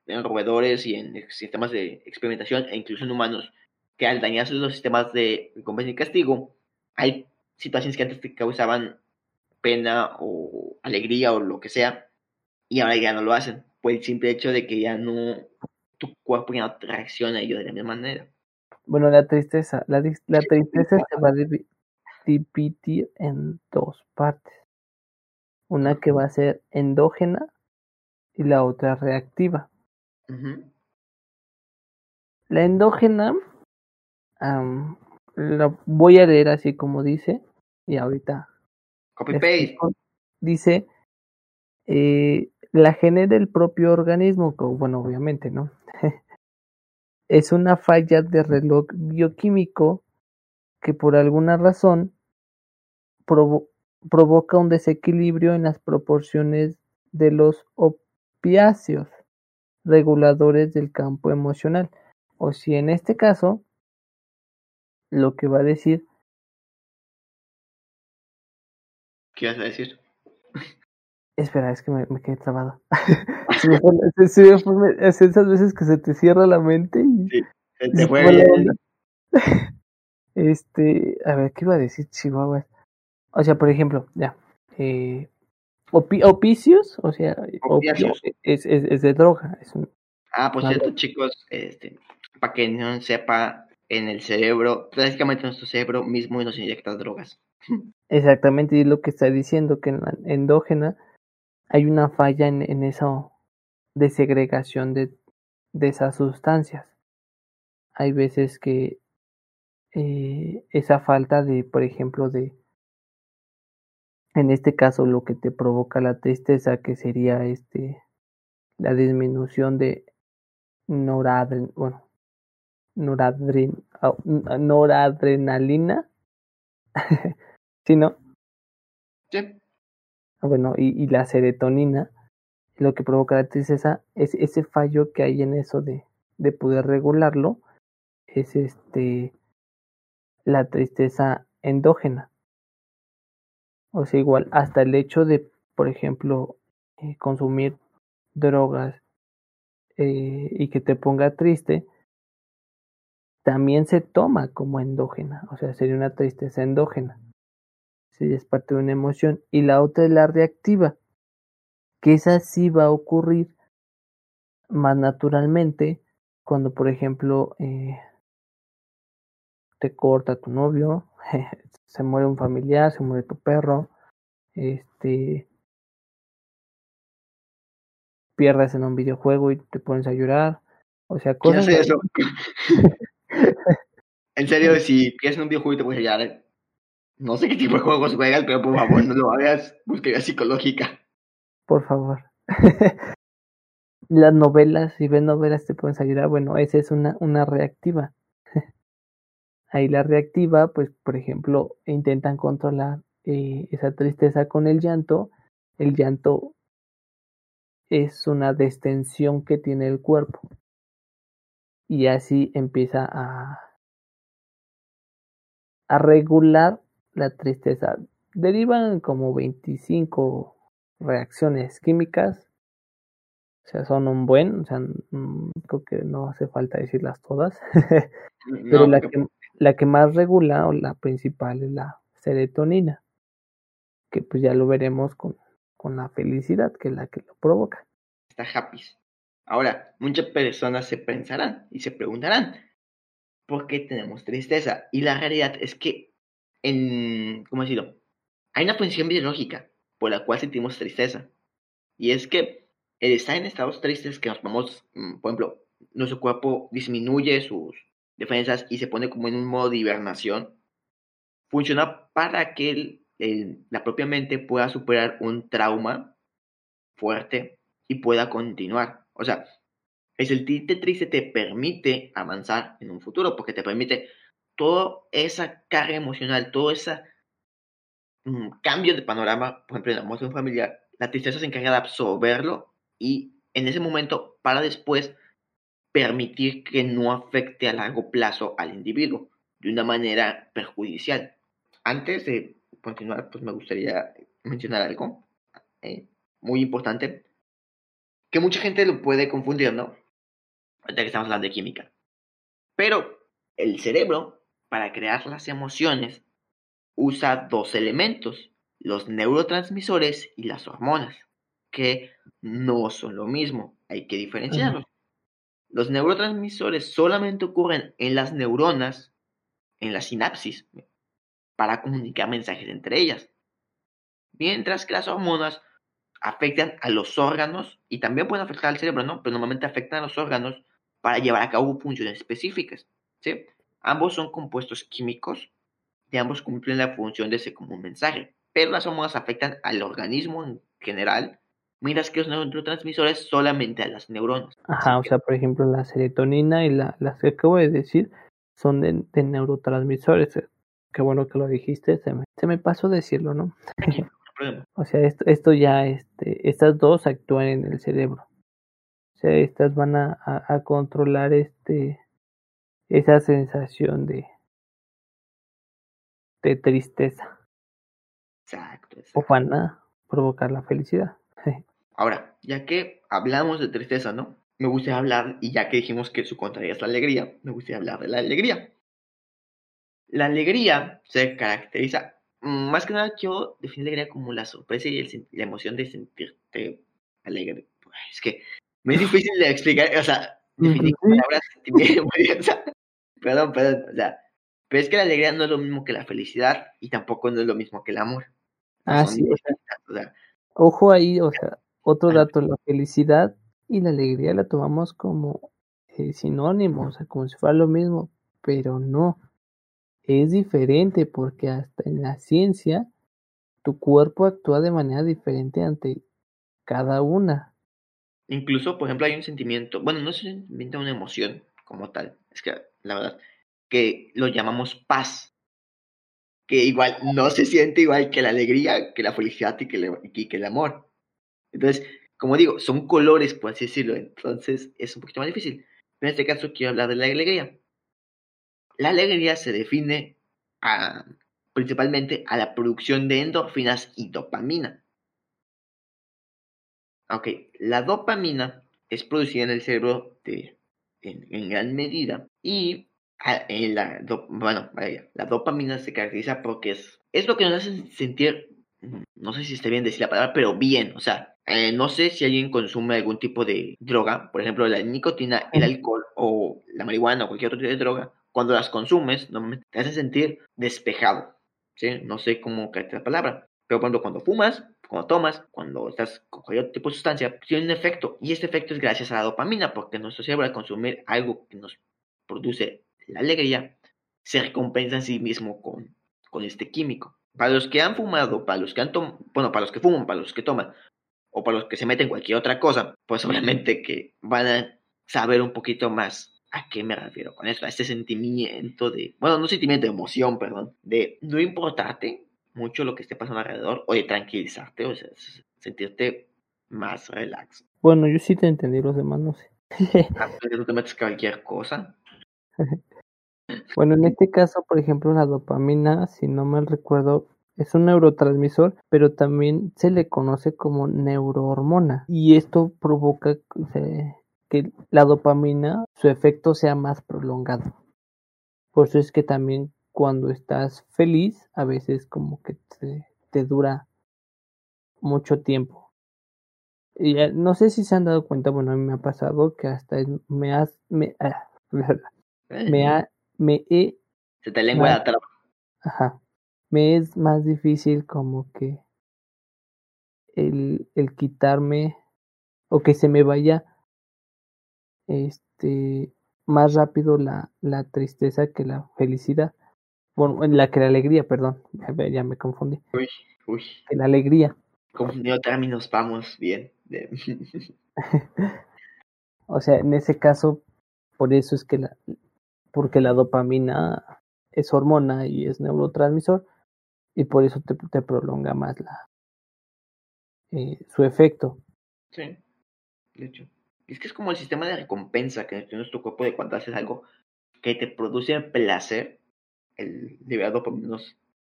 en roedores y en sistemas de experimentación e incluso en humanos, que al dañarse los sistemas de recompensa y castigo, hay situaciones que antes te causaban pena o alegría o lo que sea, y ahora ya no lo hacen, por el simple hecho de que ya no, tu cuerpo ya no reacciona a ello de la misma manera. Bueno, la tristeza, la, la tristeza se va a dividir en dos partes. Una que va a ser endógena y la otra reactiva. La endógena la voy a leer así como dice y ahorita copy paste dice eh, la genera el propio organismo bueno obviamente no <laughs> es una falla de reloj bioquímico que por alguna razón provoca un desequilibrio en las proporciones de los opiáceos reguladores del campo emocional o si en este caso lo que va a decir. ¿Qué vas a decir? Espera, es que me, me quedé trabado. <laughs> es esas veces que se te cierra la mente y. Sí, te <laughs> Este, a ver, ¿qué iba a decir Chihuahua? O sea, por ejemplo, ya. Eh, opicios, o sea, es, es, es, de droga. Es un, ah, pues cierto, chicos, este, para que no sepa, en el cerebro, prácticamente nuestro cerebro mismo nos inyecta drogas. Exactamente, y es lo que está diciendo, que en la endógena hay una falla en, en esa desegregación de, de esas sustancias. Hay veces que eh, esa falta de, por ejemplo, de, en este caso, lo que te provoca la tristeza, que sería este, la disminución de noradren, bueno, noradren, noradrenalina. <laughs> ¿Sí, no? Sí. Ah, bueno, y, y, la serotonina, lo que provoca la tristeza, es ese fallo que hay en eso de, de poder regularlo, es este la tristeza endógena. O sea, igual, hasta el hecho de, por ejemplo, eh, consumir drogas eh, y que te ponga triste, también se toma como endógena, o sea, sería una tristeza endógena. Sí, es parte de una emoción. Y la otra es la reactiva, que esa sí va a ocurrir más naturalmente cuando, por ejemplo, eh, te corta tu novio, <laughs> se muere un familiar, se muere tu perro, este pierdes en un videojuego y te pones a llorar, o sea, ¿Quién cosas eso? <laughs> en serio, si piensas en un videojuego y te pones a llorar, no sé qué tipo de juegos juegas, pero por favor no lo hagas, búsqueda psicológica. por favor. <laughs> Las novelas, si ves novelas te pueden ayudar, bueno, esa es una, una reactiva. <laughs> Ahí la reactiva, pues, por ejemplo, intentan controlar eh, esa tristeza con el llanto. El llanto es una distensión que tiene el cuerpo. Y así empieza a, a regular la tristeza. Derivan como 25 reacciones químicas. O sea, son un buen, o sea, mm, creo que no hace falta decirlas todas. <laughs> Pero No, la, que, la que más regula o la principal es la serotonina, que pues ya lo veremos con, con la felicidad, que es la que lo provoca. está happy. Ahora, muchas personas se pensarán y se preguntarán, ¿por qué tenemos tristeza? Y la realidad es que, en, ¿cómo decirlo? Hay una función biológica por la cual sentimos tristeza. Y es que el estar en estados tristes que nos vamos, mm, por ejemplo, nuestro cuerpo disminuye sus defensas y se pone como en un modo de hibernación, funciona para que la propia mente pueda superar un trauma fuerte y pueda continuar. O sea, el sentirte triste te permite avanzar en un futuro porque te permite toda esa carga emocional, todo ese mm, cambio de panorama, por ejemplo, en la muerte familiar, la tristeza se encarga de absorberlo y en ese momento para después permitir que no afecte a largo plazo al individuo de una manera perjudicial. Antes de continuar, pues me gustaría mencionar algo eh, muy importante que mucha gente lo puede confundir, ¿no? Ahorita que estamos hablando de química. Pero el cerebro, para crear las emociones, usa dos elementos, los neurotransmisores y las hormonas, que no son lo mismo, hay que diferenciarlos. Los neurotransmisores solamente ocurren en las neuronas, en la sinapsis, para comunicar mensajes entre ellas. Mientras que las hormonas afectan a los órganos y también pueden afectar al cerebro, ¿no? Pero normalmente afectan a los órganos para llevar a cabo funciones específicas, ¿sí? Ambos son compuestos químicos y ambos cumplen la función de ser como un mensaje, pero las hormonas afectan al organismo en general, mientras que los neurotransmisores solamente a las neuronas. Ajá, o sea, por ejemplo, la serotonina y la, las que acabo de decir son de, de neurotransmisores. eh, Qué bueno que lo dijiste, se me, se me pasó decirlo, ¿no? no. <laughs> O sea, esto, esto ya, este, estas dos actúan en el cerebro. O sea, estas van a, a, a controlar este, esa sensación de, de tristeza. Exacto, O exacto. van a provocar la felicidad. <laughs> Ahora, ya que hablamos de tristeza, ¿no? Me gustaría hablar, y ya que dijimos que su contraria es la alegría, me gustaría hablar de la alegría. La alegría se caracteriza, mm, más que nada yo defino la alegría como la sorpresa y el la emoción de sentirte alegre. Pues, Es que me es difícil de explicar, o sea, definir con palabras sentimiento, <laughs> o sea, perdón, perdón, o sea, pero es que la alegría no es lo mismo que la felicidad y tampoco no es lo mismo que el amor. Ah, sí, o sea, distintas, o sea, Ojo ahí, o sea, otro dato, la felicidad y la alegría la tomamos como eh, sinónimos, o sea, como si fuera lo mismo, pero no, es diferente porque hasta en la ciencia tu cuerpo actúa de manera diferente ante cada una. Incluso, por ejemplo, hay un sentimiento, bueno, no es un sentimiento, una emoción como tal, es que la verdad, que lo llamamos paz, que igual no se siente igual que la alegría, que la felicidad y que, el- y que el amor. Entonces, como digo, son colores, por así decirlo, entonces es un poquito más difícil. En este caso quiero hablar de la alegría. La alegría se define a- principalmente a la producción de endorfinas y dopamina. Ok, la dopamina es producida en el cerebro de, en, en gran medida y a- en la, do- bueno, vaya, la dopamina se caracteriza porque es, es lo que nos hace sentir, no sé si está bien decir la palabra, pero bien, o sea, eh, no sé si alguien consume algún tipo de droga, por ejemplo, la nicotina, el alcohol o la marihuana o cualquier otro tipo de droga, cuando las consumes, normalmente te hace sentir despejado. ¿sí? No sé cómo cae la palabra. Pero cuando, cuando fumas, cuando tomas, cuando estás con cualquier tipo de sustancia, tiene un efecto. Y este efecto es gracias a la dopamina, porque nuestro cerebro al consumir algo que nos produce la alegría, se recompensa en sí mismo con, con este químico. Para los que han fumado, para los que han tomado, bueno, para los que fuman, para los que toman, o para los que se meten cualquier otra cosa, pues obviamente que van a saber un poquito más a qué me refiero con esto, a este sentimiento de, bueno, no sentimiento de emoción, perdón, de no importarte mucho lo que esté pasando alrededor, o de tranquilizarte, o sea, sentirte más relax. Bueno, yo sí te entendí, los demás no sé. <laughs> Ah, no te metes cualquier cosa. Bueno, en este caso, por ejemplo, la dopamina, si no mal recuerdo, es un neurotransmisor, pero también se le conoce como neurohormona. Y esto provoca que la dopamina, su efecto sea más prolongado. Por eso es que también cuando estás feliz, a veces como que te, dura mucho tiempo. Y no sé si se han dado cuenta, bueno, a mí me ha pasado que hasta me has, me, ah, <laughs> me ha, me he... Se te lengua la traba. Ajá. Me es más difícil como que el, el quitarme o que se me vaya este más rápido la, la tristeza que la felicidad. Bueno, la que la alegría, perdón. Ya me confundí. Uy, uy. Que la alegría. Confundido términos, vamos bien. <laughs> o sea, en ese caso, por eso es que la, porque la dopamina es hormona y es neurotransmisor y por eso te, te prolonga más la eh, su efecto. Sí, de hecho. Es que es como el sistema de recompensa que tiene nuestro cuerpo de cuando haces algo que te produce placer, el liberar dopamina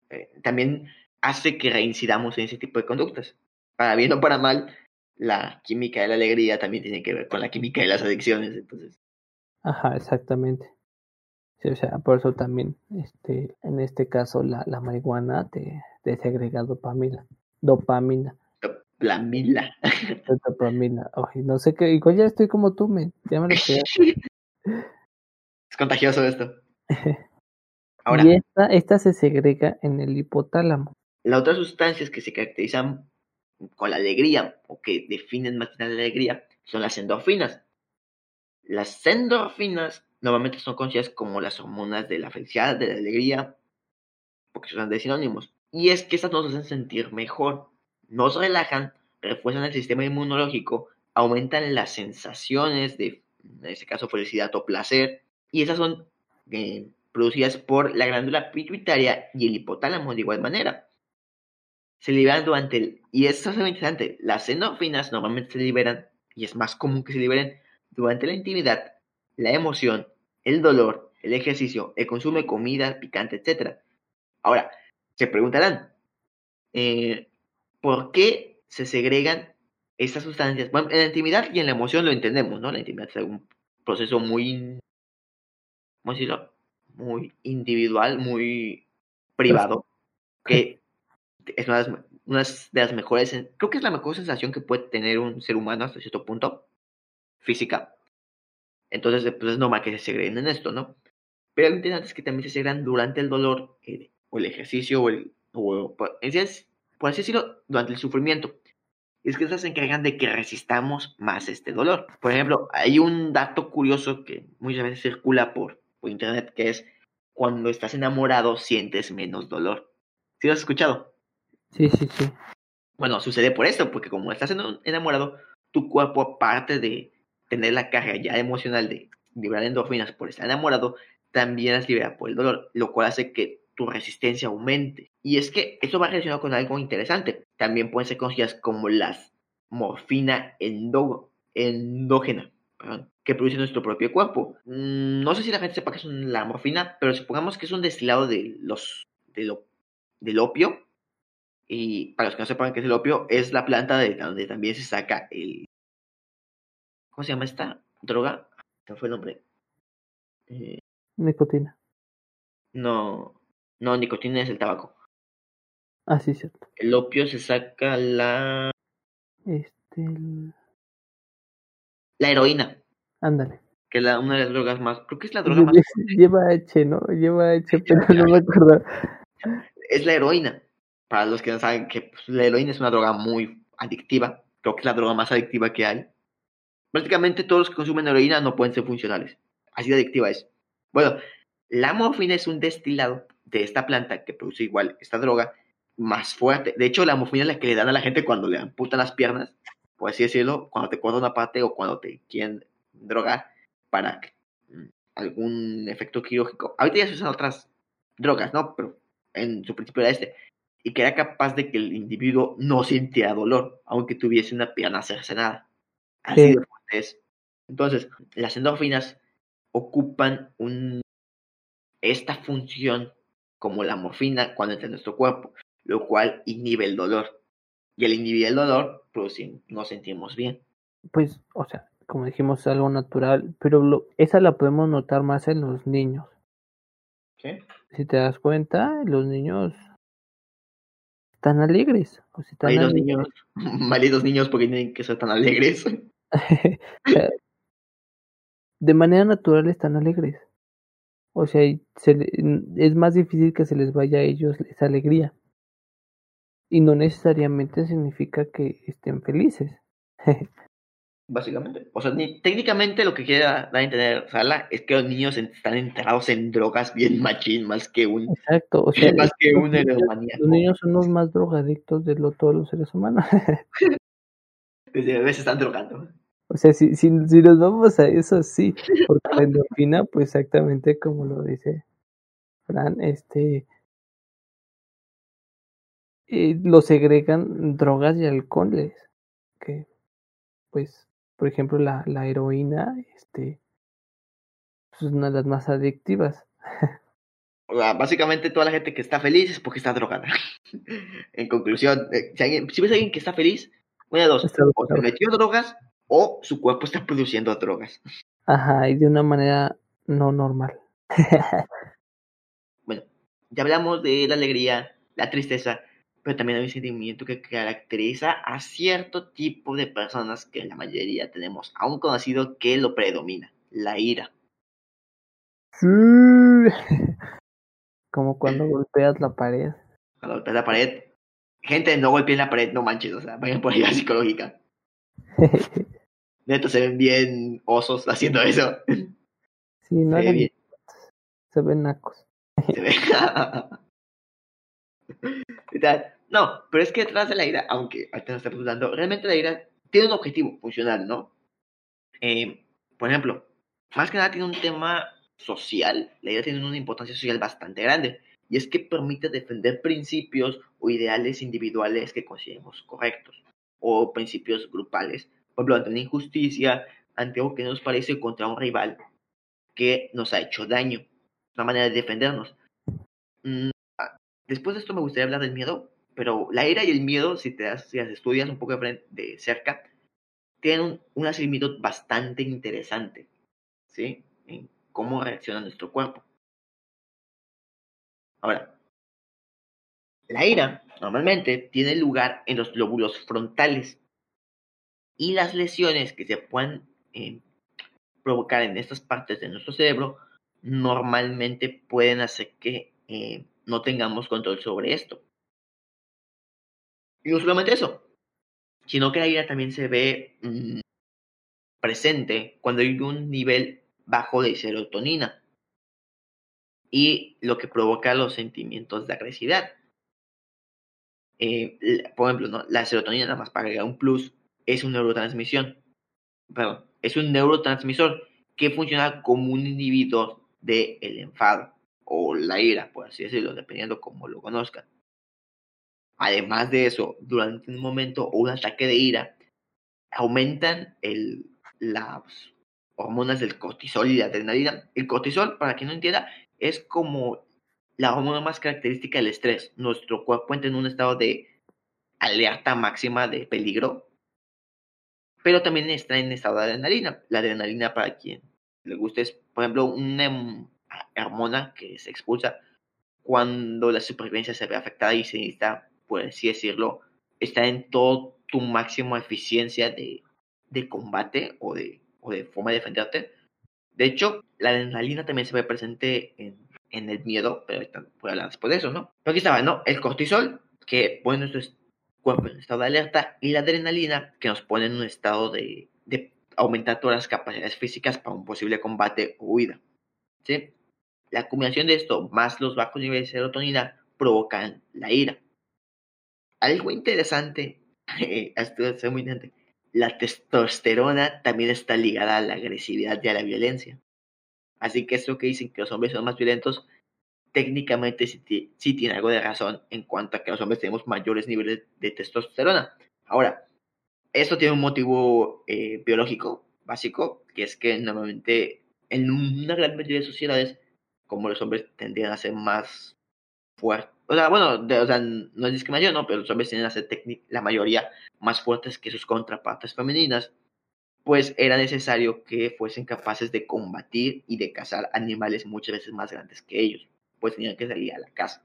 eh, también hace que reincidamos en ese tipo de conductas. Para bien o para mal, la química de la alegría también tiene que ver con la química de las adicciones, entonces. Ajá, exactamente. Sí, o sea, por eso también, este, en este caso, la, la marihuana te, te segrega dopamina. Dopamina. Dopamina. <laughs> Dopamina. Ay, no sé qué, igual ya estoy como tú, me, ya me lo <laughs> Es contagioso esto. <laughs> Ahora, y esta, esta se segrega en el hipotálamo. Las otras sustancias que se caracterizan con la alegría o que definen más la alegría son las endorfinas. Las endorfinas normalmente son conocidas como las hormonas de la felicidad, de la alegría, porque son de sinónimos. Y es que estas nos hacen sentir mejor, nos relajan, refuerzan el sistema inmunológico, aumentan las sensaciones de, en este caso, felicidad o placer, y esas son eh, producidas por la glándula pituitaria y el hipotálamo de igual manera. Se liberan durante el... Y es muy interesante, las endorfinas normalmente se liberan, y es más común que se liberen durante la intimidad, la emoción, el dolor, el ejercicio, el consumo de comida picante, etc. Ahora, se preguntarán, eh, ¿por qué se segregan estas sustancias? Bueno, en la intimidad y en la emoción lo entendemos, ¿no? La intimidad es un proceso muy, ¿cómo decirlo? Muy individual, muy privado, que es una de, las, una de las mejores, creo que es la mejor sensación que puede tener un ser humano hasta cierto punto, física, entonces, pues es normal que se segreguen en esto, ¿no? Pero lo interesante es que también se segregan durante el dolor, eh, o el ejercicio, o el. O, por, por así decirlo, durante el sufrimiento. Es que esas se encargan de que resistamos más este dolor. Por ejemplo, hay un dato curioso que muchas veces circula por, por internet, que es cuando estás enamorado sientes menos dolor. ¿Sí lo has escuchado? Sí, sí, sí. Bueno, sucede por esto, porque como estás enamorado, tu cuerpo, aparte de tener la carga ya emocional de liberar endorfinas por estar enamorado, también las libera por el dolor, lo cual hace que tu resistencia aumente. Y es que esto va relacionado con algo interesante. También pueden ser conocidas como las morfina endógena, que produce nuestro propio cuerpo. Mm, no sé si la gente sepa qué es la morfina, pero supongamos que es un destilado de los, de del opio. Y para los que no sepan qué es el opio, es la planta de donde también se saca el, ¿Cómo se llama esta droga? ¿Qué fue el nombre? Eh, nicotina. No, no, nicotina es el tabaco. Ah, sí, cierto. El opio se saca la. Este. La heroína. Ándale. que es una de las drogas más, creo que es la <laughs> droga más Lleva H, ¿no? Lleva H, pero no me acuerdo. Es la heroína. Para los que no saben que pues, la heroína es una droga muy adictiva, creo que es la droga más adictiva que hay. Prácticamente todos los que consumen heroína no pueden ser funcionales. Así de adictiva es. Bueno, la morfina es un destilado de esta planta que produce igual esta droga más fuerte. De hecho, la morfina es la que le dan a la gente cuando le amputan las piernas, por así decirlo, cuando te cortan una parte o cuando te quieren drogar para mm, algún efecto quirúrgico. Ahorita ya se usan otras drogas, ¿no? Pero en su principio era este. Y que era capaz de que el individuo no sintiera dolor, aunque tuviese una pierna cercenada. Así de fuerte es. Entonces, las endorfinas ocupan un, esta función como la morfina cuando entra en nuestro cuerpo, lo cual inhibe el dolor. Y al inhibir el dolor, pues nos sentimos bien. Pues, o sea, como dijimos, es algo natural, pero lo, esa la podemos notar más en los niños. ¿Qué? Si te das cuenta, los niños están alegres. O están Malditos niños, <laughs> malditos niños porque tienen que ser tan alegres. <laughs> <laughs> de manera natural están alegres. O sea, es más difícil que se les vaya a ellos esa alegría. Y no necesariamente significa que estén felices. Básicamente. O sea, ni, técnicamente lo que quiere dar a entender Sala es que los niños están enterrados en drogas bien machín, más que un. Exacto. O <laughs> sea, más que un Los niños son los más drogadictos de lo, todos los seres humanos. <laughs> <laughs> Desde bebés están drogando. O sea, si, si, si nos vamos a eso, sí, porque la endorfina, pues exactamente como lo dice Fran, este, eh, lo segregan drogas y alcoholes, que, pues, por ejemplo, la, la heroína, este, pues, es una de las más adictivas. <laughs> Básicamente toda la gente que está feliz es porque está drogada. <laughs> en conclusión, eh, si, si ves a alguien que está feliz, una de dos, o se metió drogas o su cuerpo está produciendo drogas. Ajá, y de una manera no normal. <laughs> bueno, ya hablamos de la alegría, la tristeza, pero también hay un sentimiento que caracteriza a cierto tipo de personas que la mayoría tenemos, aún conocido que lo predomina, la ira. <laughs> Como cuando golpeas la pared. Cuando golpeas la pared. Gente, no golpeen la pared, no manches, o sea, vayan por ayuda psicológica. <laughs> Neto se ven bien osos haciendo eso. Sí, no se, bien. se ven nacos. Se ven. <laughs> <laughs> no, pero es que detrás de la ira, aunque ahorita nos está preguntando, realmente la ira tiene un objetivo funcional, ¿no? Eh, por ejemplo, más que nada tiene un tema social. La ira tiene una importancia social bastante grande. Y es que permite defender principios o ideales individuales que consideremos correctos. O principios grupales por ejemplo, ante una injusticia, ante algo que nos parece contra un rival que nos ha hecho daño. Una manera de defendernos. Mm, después de esto me gustaría hablar del miedo, pero la ira y el miedo, si te das, si las estudias un poco de, cerca, tienen un, un asimilamiento bastante interesante, ¿sí? En cómo reacciona nuestro cuerpo. Ahora, la ira normalmente tiene lugar en los lóbulos frontales, y las lesiones que se puedan eh, provocar en estas partes de nuestro cerebro normalmente pueden hacer que eh, no tengamos control sobre esto. Y no solamente eso, sino que la ira también se ve mm, presente cuando hay un nivel bajo de serotonina y lo que provoca los sentimientos de agresividad. Eh, por ejemplo, ¿no? la serotonina nada más para agregar un plus es un neurotransmisión. Perdón, es un neurotransmisor que funciona como un inhibidor del el enfado o la ira, por así decirlo, dependiendo cómo lo conozcan. Además de eso, durante un momento o un ataque de ira, aumentan el, las hormonas del cortisol y la adrenalina. El cortisol, para quien no entienda, es como la hormona más característica del estrés. Nuestro cuerpo entra en un estado de alerta máxima de peligro pero también está en estado de adrenalina. La adrenalina, para quien le guste, es, por ejemplo, una hormona que se expulsa cuando la supervivencia se ve afectada y se necesita, por así decirlo, está en todo tu máximo eficiencia de, de combate o de, o de forma de defenderte. De hecho, la adrenalina también se ve presente en, en el miedo, pero voy a hablar después de eso, ¿no? Pero aquí estaba, ¿no? El cortisol, que pone nuestro cuerpo en estado de alerta, y la adrenalina, que nos pone en un estado de, de aumentar todas las capacidades físicas para un posible combate o huida. ¿Sí? La combinación de esto, más los bajos niveles de serotonina, provocan la ira. Algo interesante, <laughs> esto es muy interesante, la testosterona también está ligada a la agresividad y a la violencia. Así que eso que dicen que los hombres son más violentos, técnicamente sí, sí, tiene algo de razón en cuanto a que los hombres tenemos mayores niveles de testosterona. Ahora, esto tiene un motivo eh, biológico básico, que es que normalmente en una gran mayoría de sociedades, como los hombres tendrían a ser más fuertes, o sea, bueno, o sea, no es discriminación, no, pero los hombres tienden a ser la mayoría más fuertes que sus contrapartes femeninas, pues era necesario que fuesen capaces de combatir y de cazar animales muchas veces más grandes que ellos, pues tenían que salir a la caza.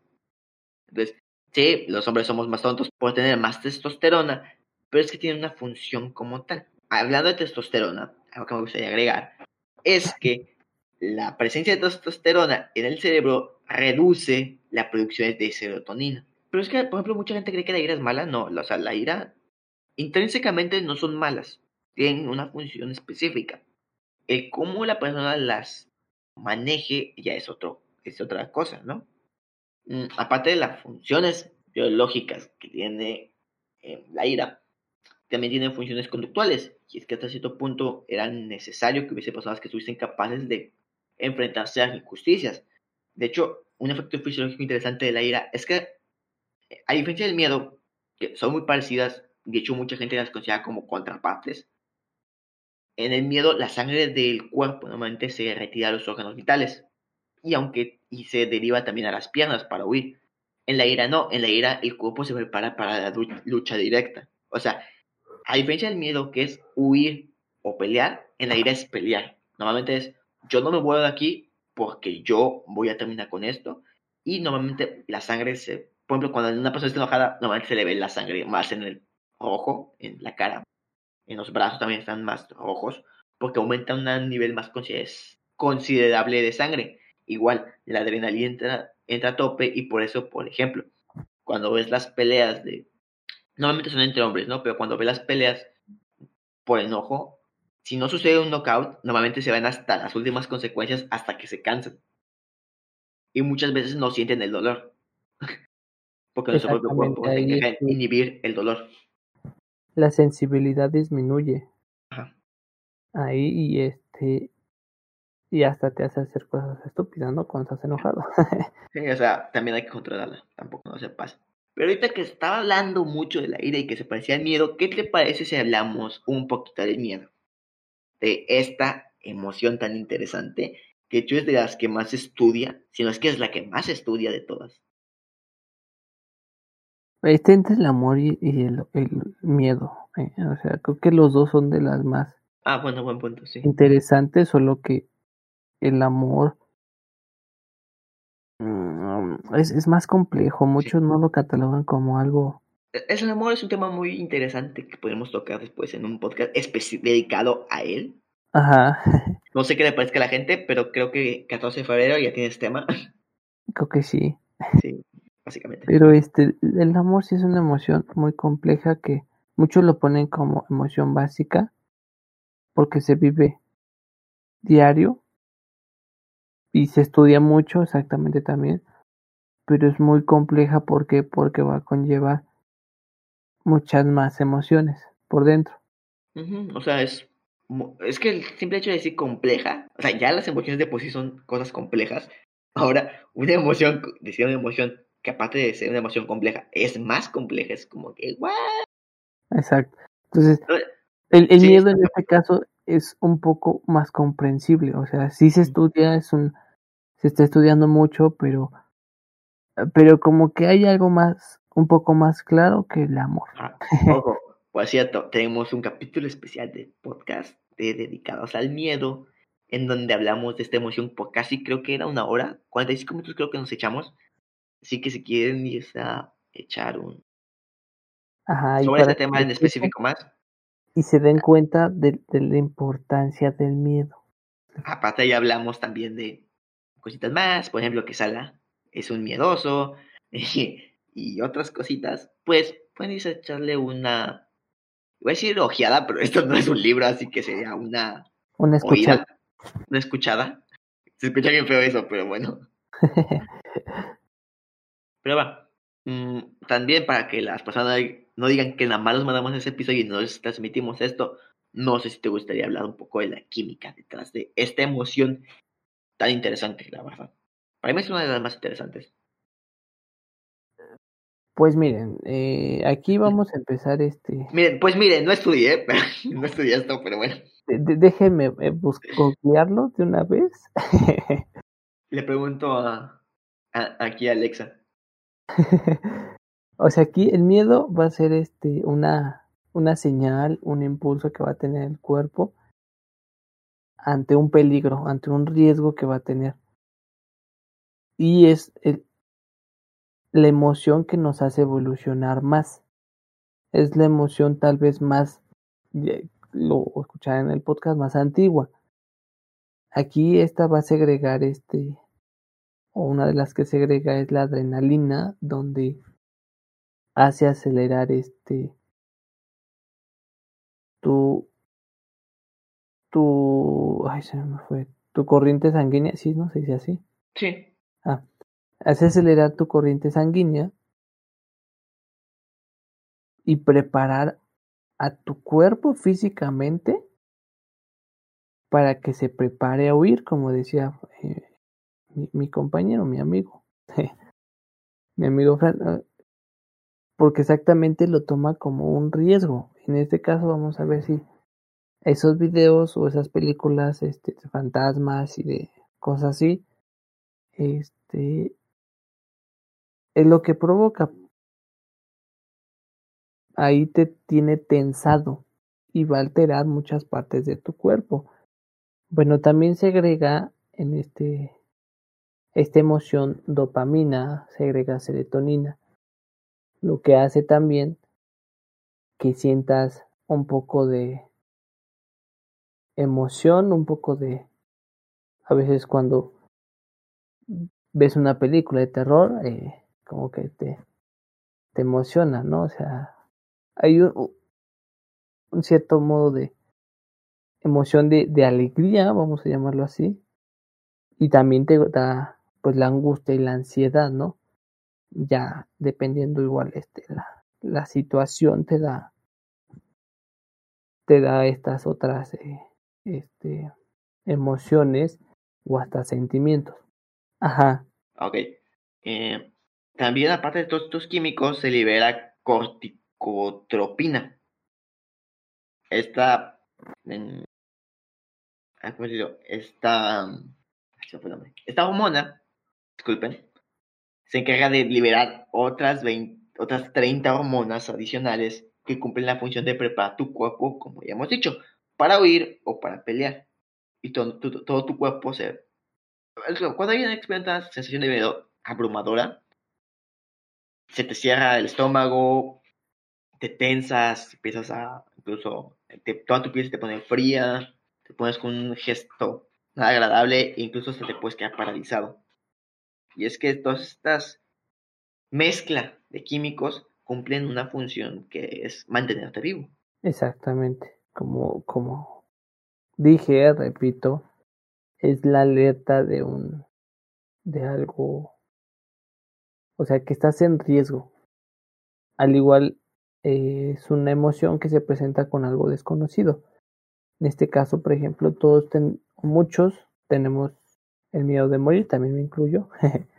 Entonces, sí, los hombres somos más tontos por tener más testosterona, pero es que tiene una función como tal. Hablando de testosterona, algo que me gustaría agregar, es que la presencia de testosterona en el cerebro reduce la producción de serotonina. Pero es que, por ejemplo, mucha gente cree que la ira es mala. No, o sea, la ira intrínsecamente no son malas. Tienen una función específica. El cómo la persona las maneje ya es, otro, es otra cosa, ¿no? Mm, aparte de las funciones biológicas que tiene eh, la ira, también tienen funciones conductuales. Y es que hasta cierto punto era necesario que hubiese personas que estuviesen capaces de enfrentarse a injusticias. De hecho, un efecto fisiológico interesante de la ira es que, a diferencia del miedo, que son muy parecidas, de hecho mucha gente las considera como contrapartes, en el miedo la sangre del cuerpo normalmente se retira a los órganos vitales y aunque y se deriva también a las piernas para huir. En la ira no, en la ira el cuerpo se prepara para la lucha directa. O sea, a diferencia del miedo que es huir o pelear, en la ira es pelear. Normalmente es yo no me voy de aquí porque yo voy a terminar con esto. Y normalmente la sangre se, por ejemplo, cuando una persona está enojada, normalmente se le ve la sangre más en el rojo, en la cara. En los brazos también están más rojos, porque aumenta un nivel más considerable de sangre. Igual, la adrenalina entra, entra a tope y por eso, por ejemplo, cuando ves las peleas de... Normalmente son entre hombres, ¿no? Pero cuando ves las peleas por enojo, si no sucede un knockout, normalmente se van hasta las últimas consecuencias hasta que se cansan. Y muchas veces no sienten el dolor. <laughs> Porque nuestro propio cuerpo se encarga inhibir el dolor. La sensibilidad disminuye. Ajá. Ahí y este y hasta te hace hacer cosas estúpidas, ¿no? Cuando estás enojado. <laughs> sí, o sea, también hay que controlarla, tampoco no se pasa. Pero ahorita que estaba hablando mucho de la ira y que se parecía al miedo, ¿qué te parece si hablamos un poquito del miedo? De esta emoción tan interesante, que hecho es de las que más estudia, sino es que es la que más estudia de todas. Está entre el amor y, el, miedo. Eh, o sea, creo que los dos son de las más ah, bueno, buen punto, sí. interesantes, solo que el amor mm, es, es más complejo. Muchos no lo catalogan como algo el amor es un tema muy interesante que podemos tocar después en un podcast dedicado a él. Ajá. No sé qué le parezca a la gente, pero creo que 14 de febrero ya tienes tema. <laughs> Creo que sí. Sí, básicamente. Pero este, el amor sí es una emoción muy compleja que muchos lo ponen como emoción básica porque se vive diario y se estudia mucho exactamente también, pero es muy compleja porque porque va a conllevar muchas más emociones por dentro. O sea, es, es que el simple hecho de decir compleja, o sea, ya las emociones de por sí son cosas complejas. Ahora, una emoción, decir una emoción que aparte de ser una emoción compleja, es más compleja, es como que, ¿what? Exacto. Entonces, el, el miedo en este caso es un poco más comprensible, o sea, sí se estudia, es un, se está estudiando mucho, pero, pero como que hay algo más un poco más claro que el amor. Ah, ojo, por cierto, tenemos un capítulo especial de podcast de, dedicados al miedo, en donde hablamos de esta emoción por casi creo que era una hora, 45 minutos creo que nos echamos. Así que si quieren irse a echar un... Ajá, sobre este tema en específico más. Y se den cuenta de, de la importancia del miedo. Aparte ya hablamos también de cositas más, por ejemplo, que Sala es un miedoso <laughs> y otras cositas, pues a echarle una, voy a decir ojeada, pero esto no es un libro, así que sería una... Una escuchada. una escuchada. Se escucha bien feo eso, pero bueno. <laughs> pero va. Mm, también para que las personas no digan que nada más nos mandamos ese episodio y no les transmitimos esto, no sé si te gustaría hablar un poco de la química detrás de esta emoción tan interesante, la verdad. Para mí es una de las más interesantes. Pues miren, eh, aquí vamos a empezar este. Miren, pues miren, no estudié, <laughs> no estudié esto, pero bueno. déjenme eh, buscarlo de una vez. <laughs> Le pregunto a, aquí a Alexa. <laughs> o sea, aquí el miedo va a ser este una, una señal, un impulso que va a tener el cuerpo ante un peligro, ante un riesgo que va a tener. Y es el, la emoción que nos hace evolucionar más. Es la emoción tal vez más, lo escucharé en el podcast, más antigua. Aquí esta va a segregar este, o una de las que segrega es la adrenalina, donde hace acelerar este, tu, tu, ay se me fue, tu corriente sanguínea, sí, ¿no? Se dice así. Sí. Ah, hace acelerar tu corriente sanguínea y preparar a tu cuerpo físicamente para que se prepare a huir, como decía eh, mi, compañero, mi amigo, <laughs> mi amigo Fran, ah, porque exactamente lo toma como un riesgo. En este caso vamos a ver si esos videos o esas películas este, de fantasmas y de cosas así, este, es lo que provoca. Ahí te tiene tensado y va a alterar muchas partes de tu cuerpo. Bueno, también segrega en este esta emoción dopamina, segrega serotonina, lo que hace también que sientas un poco de emoción, un poco de a veces cuando ves una película de terror, eh, como que te, te emociona, ¿no? O sea, hay un, cierto modo de emoción de, de, alegría, vamos a llamarlo así, y también te da pues la angustia y la ansiedad, ¿no? Ya dependiendo igual este la, la situación te da te da estas otras eh, este emociones o hasta sentimientos. Ajá. Ok. Eh, también, aparte de todos estos químicos, se libera corticotropina. Esta. Ah, ¿Cómo digo? Esta. Esta hormona, disculpen, se encarga de liberar otras, 20, otras 30 hormonas adicionales que cumplen la función de preparar tu cuerpo, como ya hemos dicho, para huir o para pelear. Y todo, todo tu cuerpo se. Cuando alguien experimenta sensación de miedo abrumadora, se te cierra el estómago, te tensas, empiezas a, incluso, toda tu se te pone fría, te pones con un gesto nada agradable e incluso se te puedes quedar paralizado. Y es que todas estas mezcla de químicos cumplen una función que es mantenerte vivo. Exactamente, como, como dije, repito, es la alerta de un de algo o sea que estás en riesgo. Al igual eh, es una emoción que se presenta con algo desconocido. En este caso, por ejemplo, todos, ten, muchos tenemos el miedo de morir, también me incluyo, <laughs>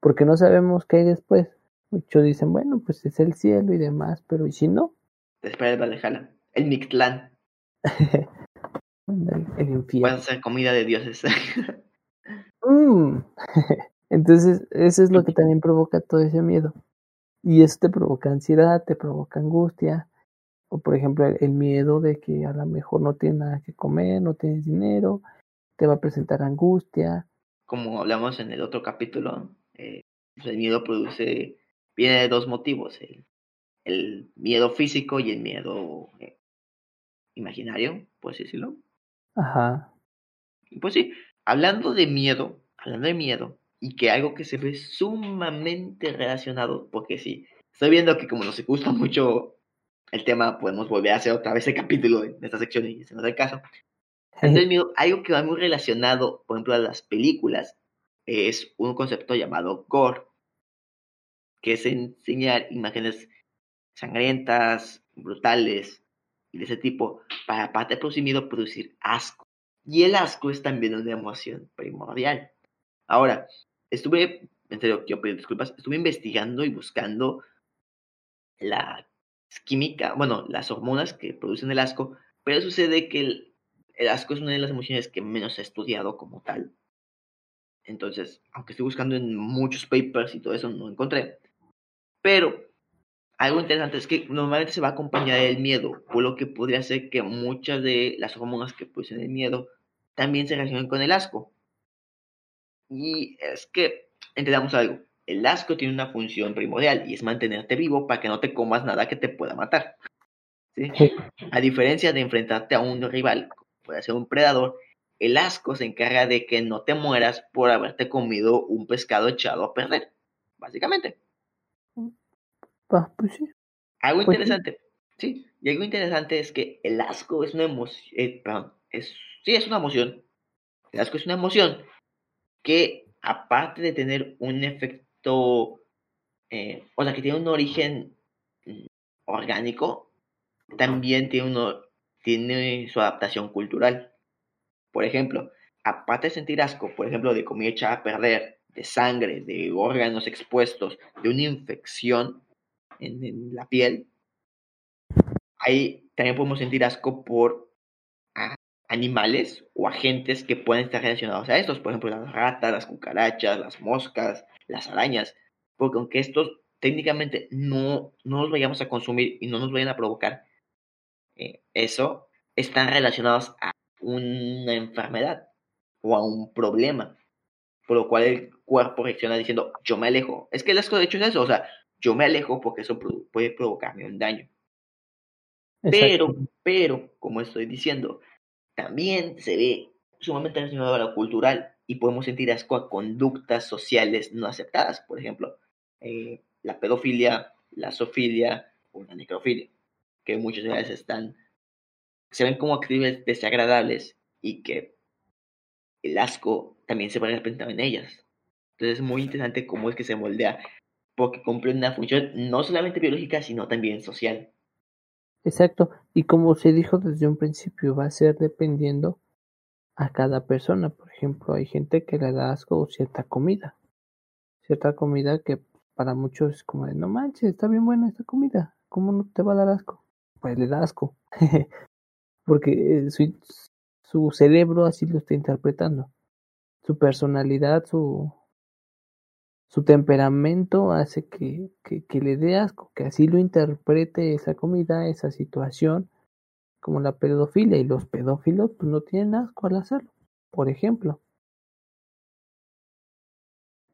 porque no sabemos qué hay después. Muchos dicen, bueno, pues es el cielo y demás, pero ¿y si no? Espera el Valhalla, el Mictlán. <laughs> el, el infierno. Puede ser comida de dioses. <laughs> mm. Entonces, eso es lo que también provoca todo ese miedo. Y eso te provoca ansiedad, te provoca angustia, o por ejemplo el, miedo de que a lo mejor no tienes nada que comer, no tienes dinero, te va a presentar angustia. Como hablamos en el otro capítulo, eh, el miedo produce, viene de dos motivos, el, el miedo físico y el miedo eh, imaginario, por decirlo. Ajá. Y pues sí, hablando de miedo, hablando de miedo, y que algo que se ve sumamente relacionado, porque sí, estoy viendo que como nos gusta mucho el tema, podemos volver a hacer otra vez el capítulo de esta sección y se nos da el caso. Entonces, algo que va muy relacionado, por ejemplo, a las películas, es un concepto llamado gore, que es enseñar imágenes sangrientas, brutales y de ese tipo, para aparte de producir miedo, producir asco. Y el asco es también una emoción primordial. Ahora, estuve, en serio, quiero pedir disculpas, estuve investigando y buscando la química, bueno, las hormonas que producen el asco, pero sucede que el, el asco es una de las emociones que menos he estudiado como tal. Entonces, aunque estoy buscando en muchos papers y todo eso, no encontré. Pero algo interesante es que normalmente se va a acompañar del miedo, por lo que podría ser que muchas de las hormonas que producen el miedo también se relacionen con el asco. Y es que entendamos algo, el asco tiene una función primordial y es mantenerte vivo para que no te comas nada que te pueda matar. ¿sí? A diferencia de enfrentarte a un rival, puede ser un predador, el asco se encarga de que no te mueras por haberte comido un pescado echado a perder, básicamente. Ah, pues sí. Algo Pues interesante, sí, y algo interesante es que el asco es una emoción, perdón, es, sí, es una emoción. El asco es una emoción que, aparte de tener un efecto, eh, o sea, que tiene un origen orgánico, también tiene, uno, tiene su adaptación cultural. Por ejemplo, aparte de sentir asco, por ejemplo, de comida echada a perder, de sangre, de órganos expuestos, de una infección en, en la piel, ahí también podemos sentir asco por animales o agentes que pueden estar relacionados a estos, por ejemplo, las ratas, las cucarachas, las moscas, las arañas, porque aunque estos técnicamente no, no los vayamos a consumir y no nos vayan a provocar eh, eso, están relacionados a una enfermedad o a un problema, por lo cual el cuerpo reacciona diciendo, yo me alejo. Es que el asco de hecho es eso, o sea, yo me alejo porque eso puede provocarme un daño. Pero, Exacto. pero, como estoy diciendo, también se ve sumamente relacionado a lo cultural y podemos sentir asco a conductas sociales no aceptadas. Por ejemplo, eh, la pedofilia, la zoofilia o la necrofilia, que muchas veces están, se ven como actividades desagradables y que el asco también se puede representar en ellas. Entonces es muy interesante cómo es que se moldea, porque cumple una función no solamente biológica, sino también social. Exacto. Y como se dijo desde un principio, va a ser dependiendo a cada persona. Por ejemplo, hay gente que le da asco cierta comida. Cierta comida que para muchos es como de, no manches, está bien buena esta comida. ¿Cómo no te va a dar asco? Pues le da asco. <laughs> Porque eh, su, su cerebro así lo está interpretando. Su personalidad, su, su temperamento hace que, que, le dé asco, que así lo interprete esa comida, esa situación, como la pedofilia. Y los pedófilos pues, no tienen asco al hacerlo, por ejemplo.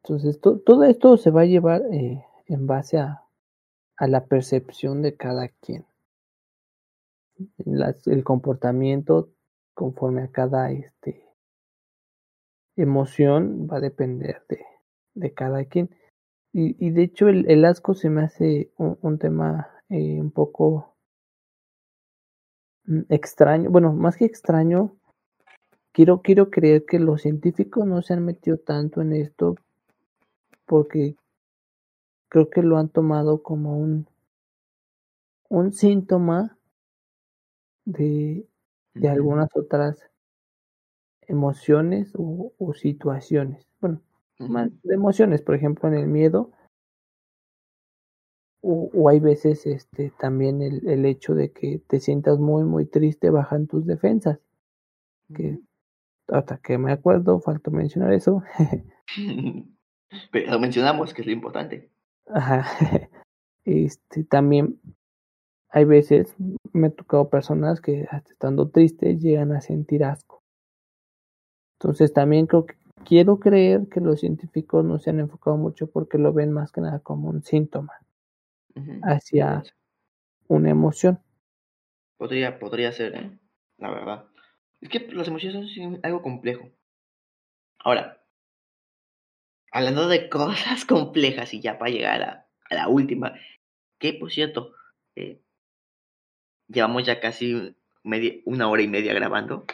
Entonces, to- todo esto se va a llevar eh, en base a, a la percepción de cada quien. El comportamiento conforme a cada este, emoción va a depender de, de cada quien. Y, y de hecho el, el asco se me hace un, un tema eh, un poco mm, extraño. Bueno, más que extraño, quiero, quiero creer que los científicos no se han metido tanto en esto porque creo que lo han tomado como un, un síntoma de, de algunas otras emociones o, o situaciones. Más de emociones, por ejemplo, en el miedo, o, o hay veces este también el, el hecho de que te sientas muy, muy triste, bajan tus defensas. Que hasta que me acuerdo, faltó mencionar eso. <laughs> Pero lo mencionamos, que es lo importante. Ajá. <laughs> Este también hay veces me ha tocado personas que hasta estando tristes llegan a sentir asco. Entonces también creo que quiero creer que los científicos no se han enfocado mucho porque lo ven más que nada como un síntoma hacia una emoción. Podría, podría ser, ¿eh? La verdad. Es que las emociones son algo complejo. Ahora, hablando de <laughs> cosas complejas y ya para llegar a, la última, que por cierto, eh, llevamos ya casi media, una hora y media grabando.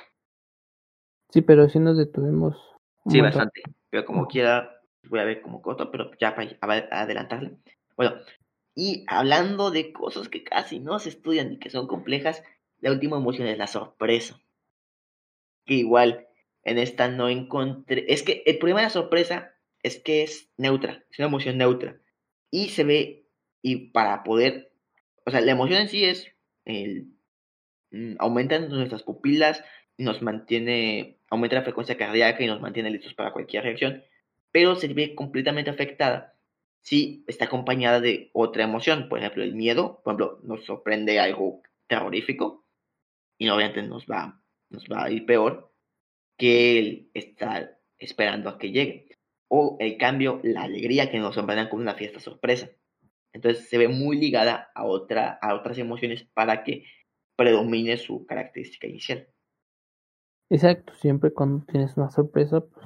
Sí, pero sí nos detuvimos. Sí, bastante. Pero como quiera, voy a ver como corto, pero ya para adelantarle. Bueno, y hablando de cosas que casi no se estudian y que son complejas, la última emoción es la sorpresa. Que igual en esta no encontré. Es que el problema de la sorpresa es que es neutra, es una emoción neutra. Y se ve, y para poder. O sea, la emoción en sí es. El, mm, aumenta nuestras pupilas, nos mantiene. Aumenta la frecuencia cardíaca y nos mantiene listos para cualquier reacción. Pero se ve completamente afectada si está acompañada de otra emoción. Por ejemplo, el miedo. Por ejemplo, nos sorprende algo terrorífico. Y obviamente nos va, nos va a ir peor que él está esperando a que llegue. O el cambio, la alegría que nos sorprendan con una fiesta sorpresa. Entonces se ve muy ligada a otras emociones para que predomine su característica inicial. Exacto, siempre cuando tienes una sorpresa, pues,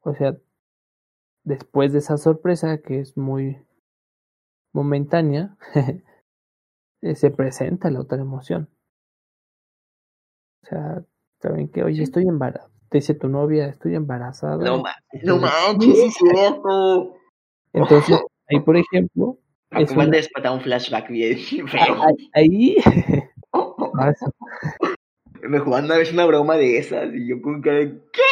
o sea, después de esa sorpresa que es muy momentánea, <laughs> se presenta la otra emoción. O sea, Saben que, oye, estoy embarazada. Te dice tu novia, estoy embarazada. No, no manches, es cierto. Entonces, <laughs> ahí, por ejemplo. Es un... un flashback bien <laughs> feo. Ahí. Me jugaban una vez una broma de esas y yo con cara de. ¿Qué?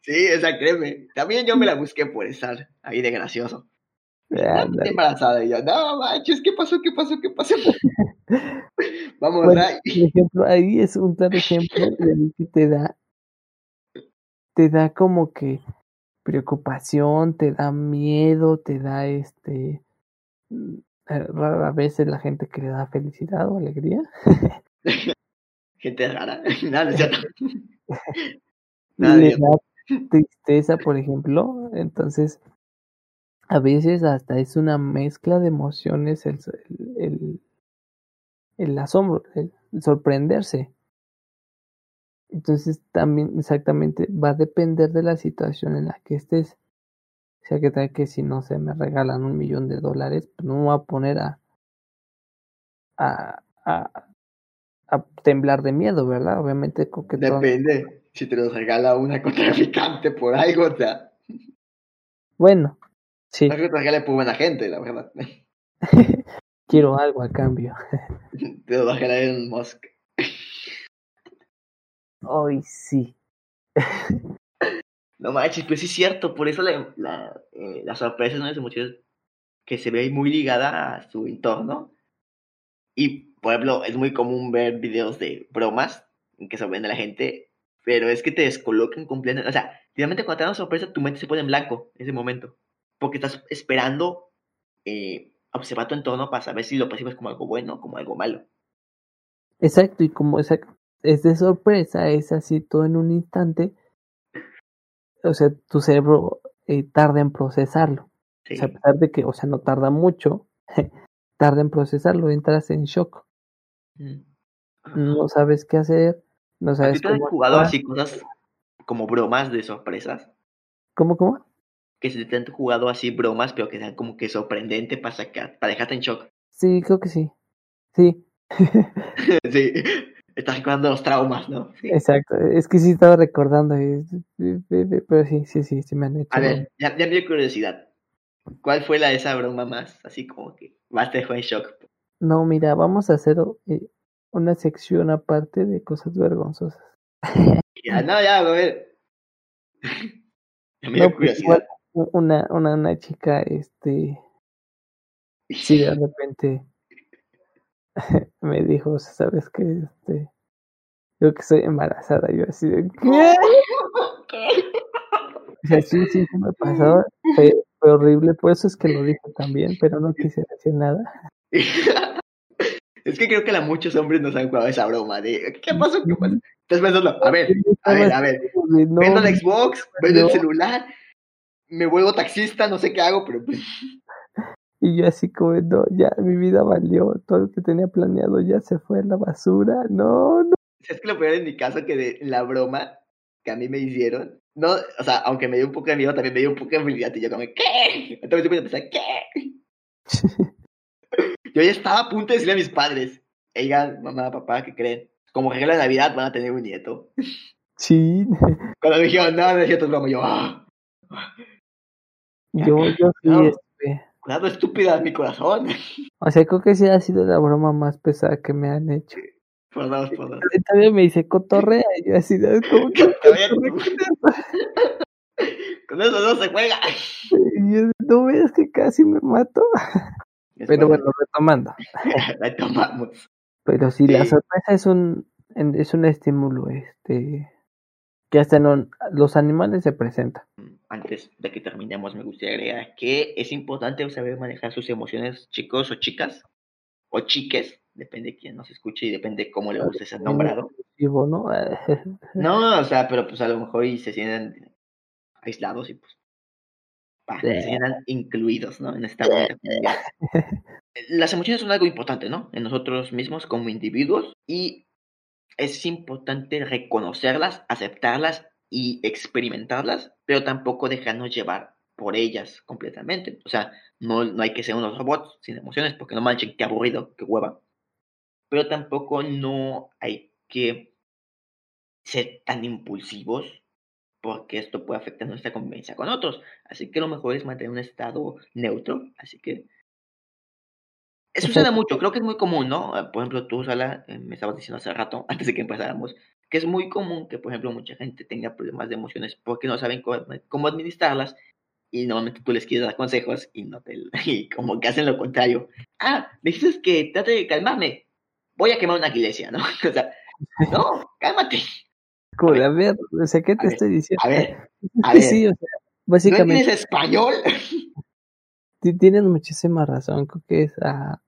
Sí, esa créeme. También yo me la busqué por estar ahí de gracioso. Estoy embarazada y yo, no manches, ¿qué pasó? ¿Qué pasó? ¿Qué pasó? <laughs> Vamos, bueno, Por ejemplo, ahí es un claro ejemplo de que te da, te da como que preocupación, te da miedo, te da este, rara vez la gente que le da felicidad o alegría. <laughs> gente rara, <laughs> <laughs> nada, Nada, le da tristeza, por ejemplo, entonces a veces hasta es una mezcla de emociones el, el, el asombro, el sorprenderse. Entonces también exactamente va a depender de la situación en la que estés. O sea que tal que si no se me regalan un millón de dólares, pues no me voy a poner a, a, a, a temblar de miedo, ¿verdad? Obviamente que Depende. Si te lo regala una contraficante por algo, o sea. Bueno, Sí. No creo que regale por buena gente, la verdad. <laughs> Quiero algo a cambio. <laughs> Te lo va a Elon Musk. Hoy sí. <laughs> no manches, pues sí es cierto. Por eso la, la, eh, la sorpresa es una de que se ve muy ligada a su entorno. Y, por ejemplo, es muy común ver videos de bromas en que sorprende a la gente, pero es que te descolocan completamente. O sea, realmente cuando te dan una sorpresa, tu mente se pone en blanco en ese momento porque estás esperando eh, observar tu entorno para saber si lo percibes como algo bueno o como algo malo. Exacto, y como es de sorpresa, es así todo en un instante, o sea, tu cerebro eh, tarda en procesarlo. O sea, a pesar de que, o sea, no tarda mucho, <laughs> tarda en procesarlo, entras en shock. Mm. No sabes qué hacer, no sabes ¿Tú cómo. has jugado así cosas como bromas de sorpresas? ¿Cómo, cómo? que se te han jugado así bromas, pero que sean como que sorprendente para sacar, para dejarte en shock. Sí, creo que sí. Sí. <laughs> <laughs> sí. Estás recordando los traumas, ¿no? Exacto. Es que sí estaba recordando, pero sí, sí, sí, sí me han hecho. A ver, ya, me dio curiosidad. ¿Cuál fue la de esa broma más? Así como que más te dejó en shock. No, mira, vamos a hacer eh, una sección aparte de cosas vergonzosas. <laughs> ya, no, ya, a ver. <laughs> me dio pues, curiosidad una, una, una chica, este, sí, de <laughs> repente <laughs> me dijo, ¿sabes qué? Este, yo que soy embarazada, yo así de, <laughs> ¿qué? O sea, sí, sí, sí me pasó, fue, horrible, por eso es que lo dije también, pero no quise decir nada. <laughs> Es que creo que a muchos hombres nos han jugado esa broma de ¿qué pasó? ¿Qué pasó? Estás pensando, a ver, a ver, a ver, vendo el Xbox, vendo el celular, me vuelvo taxista, no sé qué hago, pero pues... Y yo así como, no, ya mi vida valió, todo lo que tenía planeado ya se fue a la basura, no, no. Es que lo peor en mi caso que de la broma que a mí me hicieron, no, o sea, aunque me dio un poco de miedo, también me dio un poco de felicidad y yo como, ¿qué? Entonces yo pensé, ¿qué? <laughs> yo ya estaba a punto de decirle a mis padres, oigan, mamá, papá, ¿qué creen? Como regla de Navidad van a tener un nieto. Sí. Cuando me dijeron, no, no es cierto, es broma, yo, ah. Yo, yo sí, No. este, Cuidado, estúpida, mi corazón. o sea, creo que sí ha sido la broma más pesada que me han hecho. Dos. Y Todavía me dice cotorrea, y yo así, de, ¿cómo que Con eso no se juega. <laughs> Y yo, no veas que casi me mato. Pero bueno, retomando. <laughs> la tomamos. Pero sí, la Sí. sorpresa es un, es un estímulo, este, que hasta en los animales se presenta. Antes de que terminemos, me gustaría agregar que es importante saber manejar sus emociones, chicos o chicas, o chiques, depende de quién nos escuche y depende de cómo le guste ser nombrado. ¿no? <laughs> No, o sea, pero pues a lo mejor y se sienten aislados y pues se sientan incluidos, ¿no? En esta comunidad. <laughs> Las emociones son algo importante, ¿no? En nosotros mismos como individuos y es importante reconocerlas, aceptarlas y experimentarlas, pero tampoco dejarnos llevar por ellas completamente. O sea, no, no hay que ser unos robots sin emociones, porque no manchen, qué aburrido, qué hueva. Pero tampoco no hay que ser tan impulsivos, porque esto puede afectar nuestra convivencia con otros. Así que lo mejor es mantener un estado neutro. Así que eso sucede mucho, creo que es muy común, ¿no? Por ejemplo, tú, Sala, eh, me estabas diciendo hace rato, <laughs> antes de que empezáramos, que es muy común que, por ejemplo, mucha gente tenga problemas de emociones porque no saben cómo, cómo administrarlas y normalmente tú les quieres dar consejos y no te <laughs> y como que hacen lo contrario. Ah, me dices que trate de calmarme. Voy a quemar una iglesia, ¿no? <laughs> O sea, no, cálmate. Como de, a ver, o sea, ¿qué te ver, estoy diciendo? A ver, <laughs> a ver. sí, o sea, ¿no básicamente entiendes español? ti- tienes muchísima razón. Creo que es a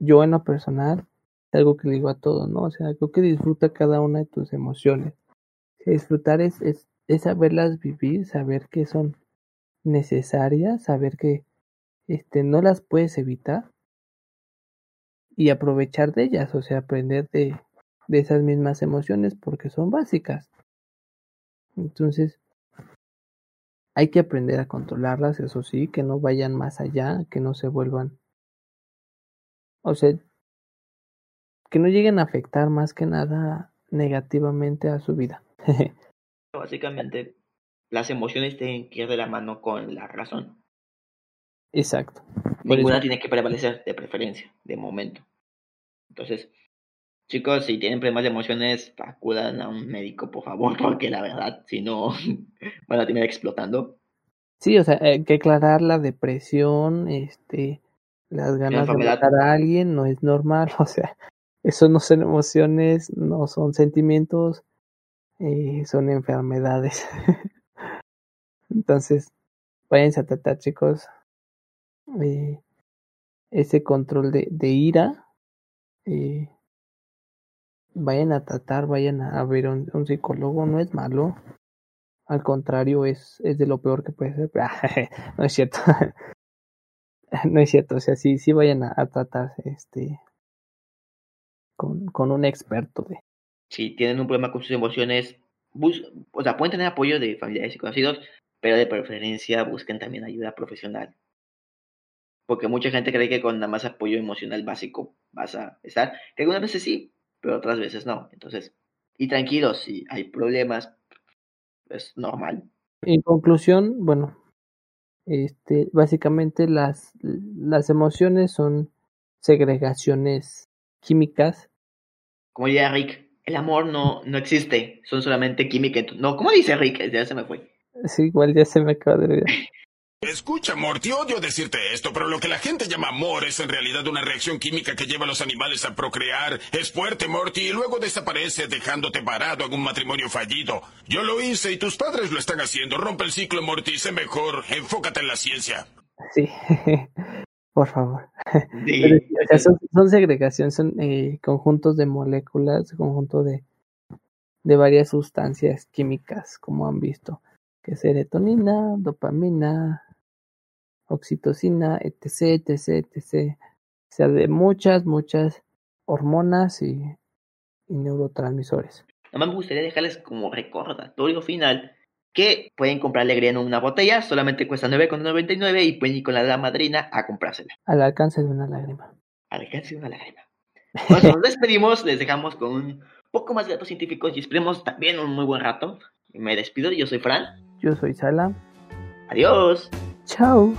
yo en lo personal, algo que le digo a todos, ¿no? O sea, creo que disfruta cada una de tus emociones. Disfrutar es, es, es saberlas vivir, saber que son necesarias, saber que este, no las puedes evitar y aprovechar de ellas, o sea, aprender de, de esas mismas emociones porque son básicas. Entonces, hay que aprender a controlarlas, eso sí, que no vayan más allá, que no se vuelvan, o sea, que no lleguen a afectar más que nada negativamente a su vida. <laughs> Básicamente, las emociones tienen que ir de la mano con la razón. Exacto. Ninguna tiene que prevalecer de preferencia, de momento. Entonces, chicos, si tienen problemas de emociones, acudan a un médico, por favor, <laughs> porque la verdad, si no, <laughs> van a terminar explotando. Sí, o sea, hay que aclarar la depresión, este, las ganas de matar a alguien no es normal, o sea, eso no son emociones, no son sentimientos, eh, son enfermedades. <laughs> Entonces, váyanse a tratar, chicos, eh, ese control de, ira, eh, vayan a tratar, vayan a ver un, psicólogo, no es malo, al contrario, es, es de lo peor que puede ser. <laughs> no es cierto. <laughs> no es cierto. O sea, sí, sí vayan a, a tratarse este con, con un experto de. Si tienen un problema con sus emociones, bus o sea, pueden tener apoyo de familiares y conocidos, pero de preferencia busquen también ayuda profesional. Porque mucha gente cree que con nada más apoyo emocional básico vas a estar, que algunas veces sí, pero otras veces no. Entonces, y tranquilos, si hay problemas, es normal. En conclusión, bueno, este, básicamente las, las emociones son segregaciones químicas. Como diría Rick, el amor no, no existe, son solamente química. en tu- No, ¿cómo dice Rick? Ya se me fue. Sí, igual ya se me acaba de olvidar. <laughs> Escucha, Morty, odio decirte esto, pero lo que la gente llama amor es en realidad una reacción química que lleva a los animales a procrear. Es fuerte, Morty, y luego desaparece dejándote varado en un matrimonio fallido. Yo lo hice y tus padres lo están haciendo. Rompe el ciclo, Morty, sé mejor. Enfócate en la ciencia. Sí, <laughs> por favor. Sí, <laughs> Pero, o sea, son, son segregación, son eh, conjuntos de moléculas, conjunto de, de varias sustancias químicas, como han visto, que serotonina, dopamina, oxitocina, etc, etc, etc. O sea, de muchas, muchas hormonas y, y neurotransmisores. Además me gustaría dejarles como recordatorio final que pueden comprar alegría en una botella, solamente cuesta 9,99 y pueden ir con la madrina a comprársela. Al alcance de una lágrima. Al alcance de una lágrima. Bueno, nos despedimos, les dejamos con un poco más de datos científicos y esperemos también un muy buen rato. Me despido, yo soy Fran. Yo soy Sala. Adiós. Chao.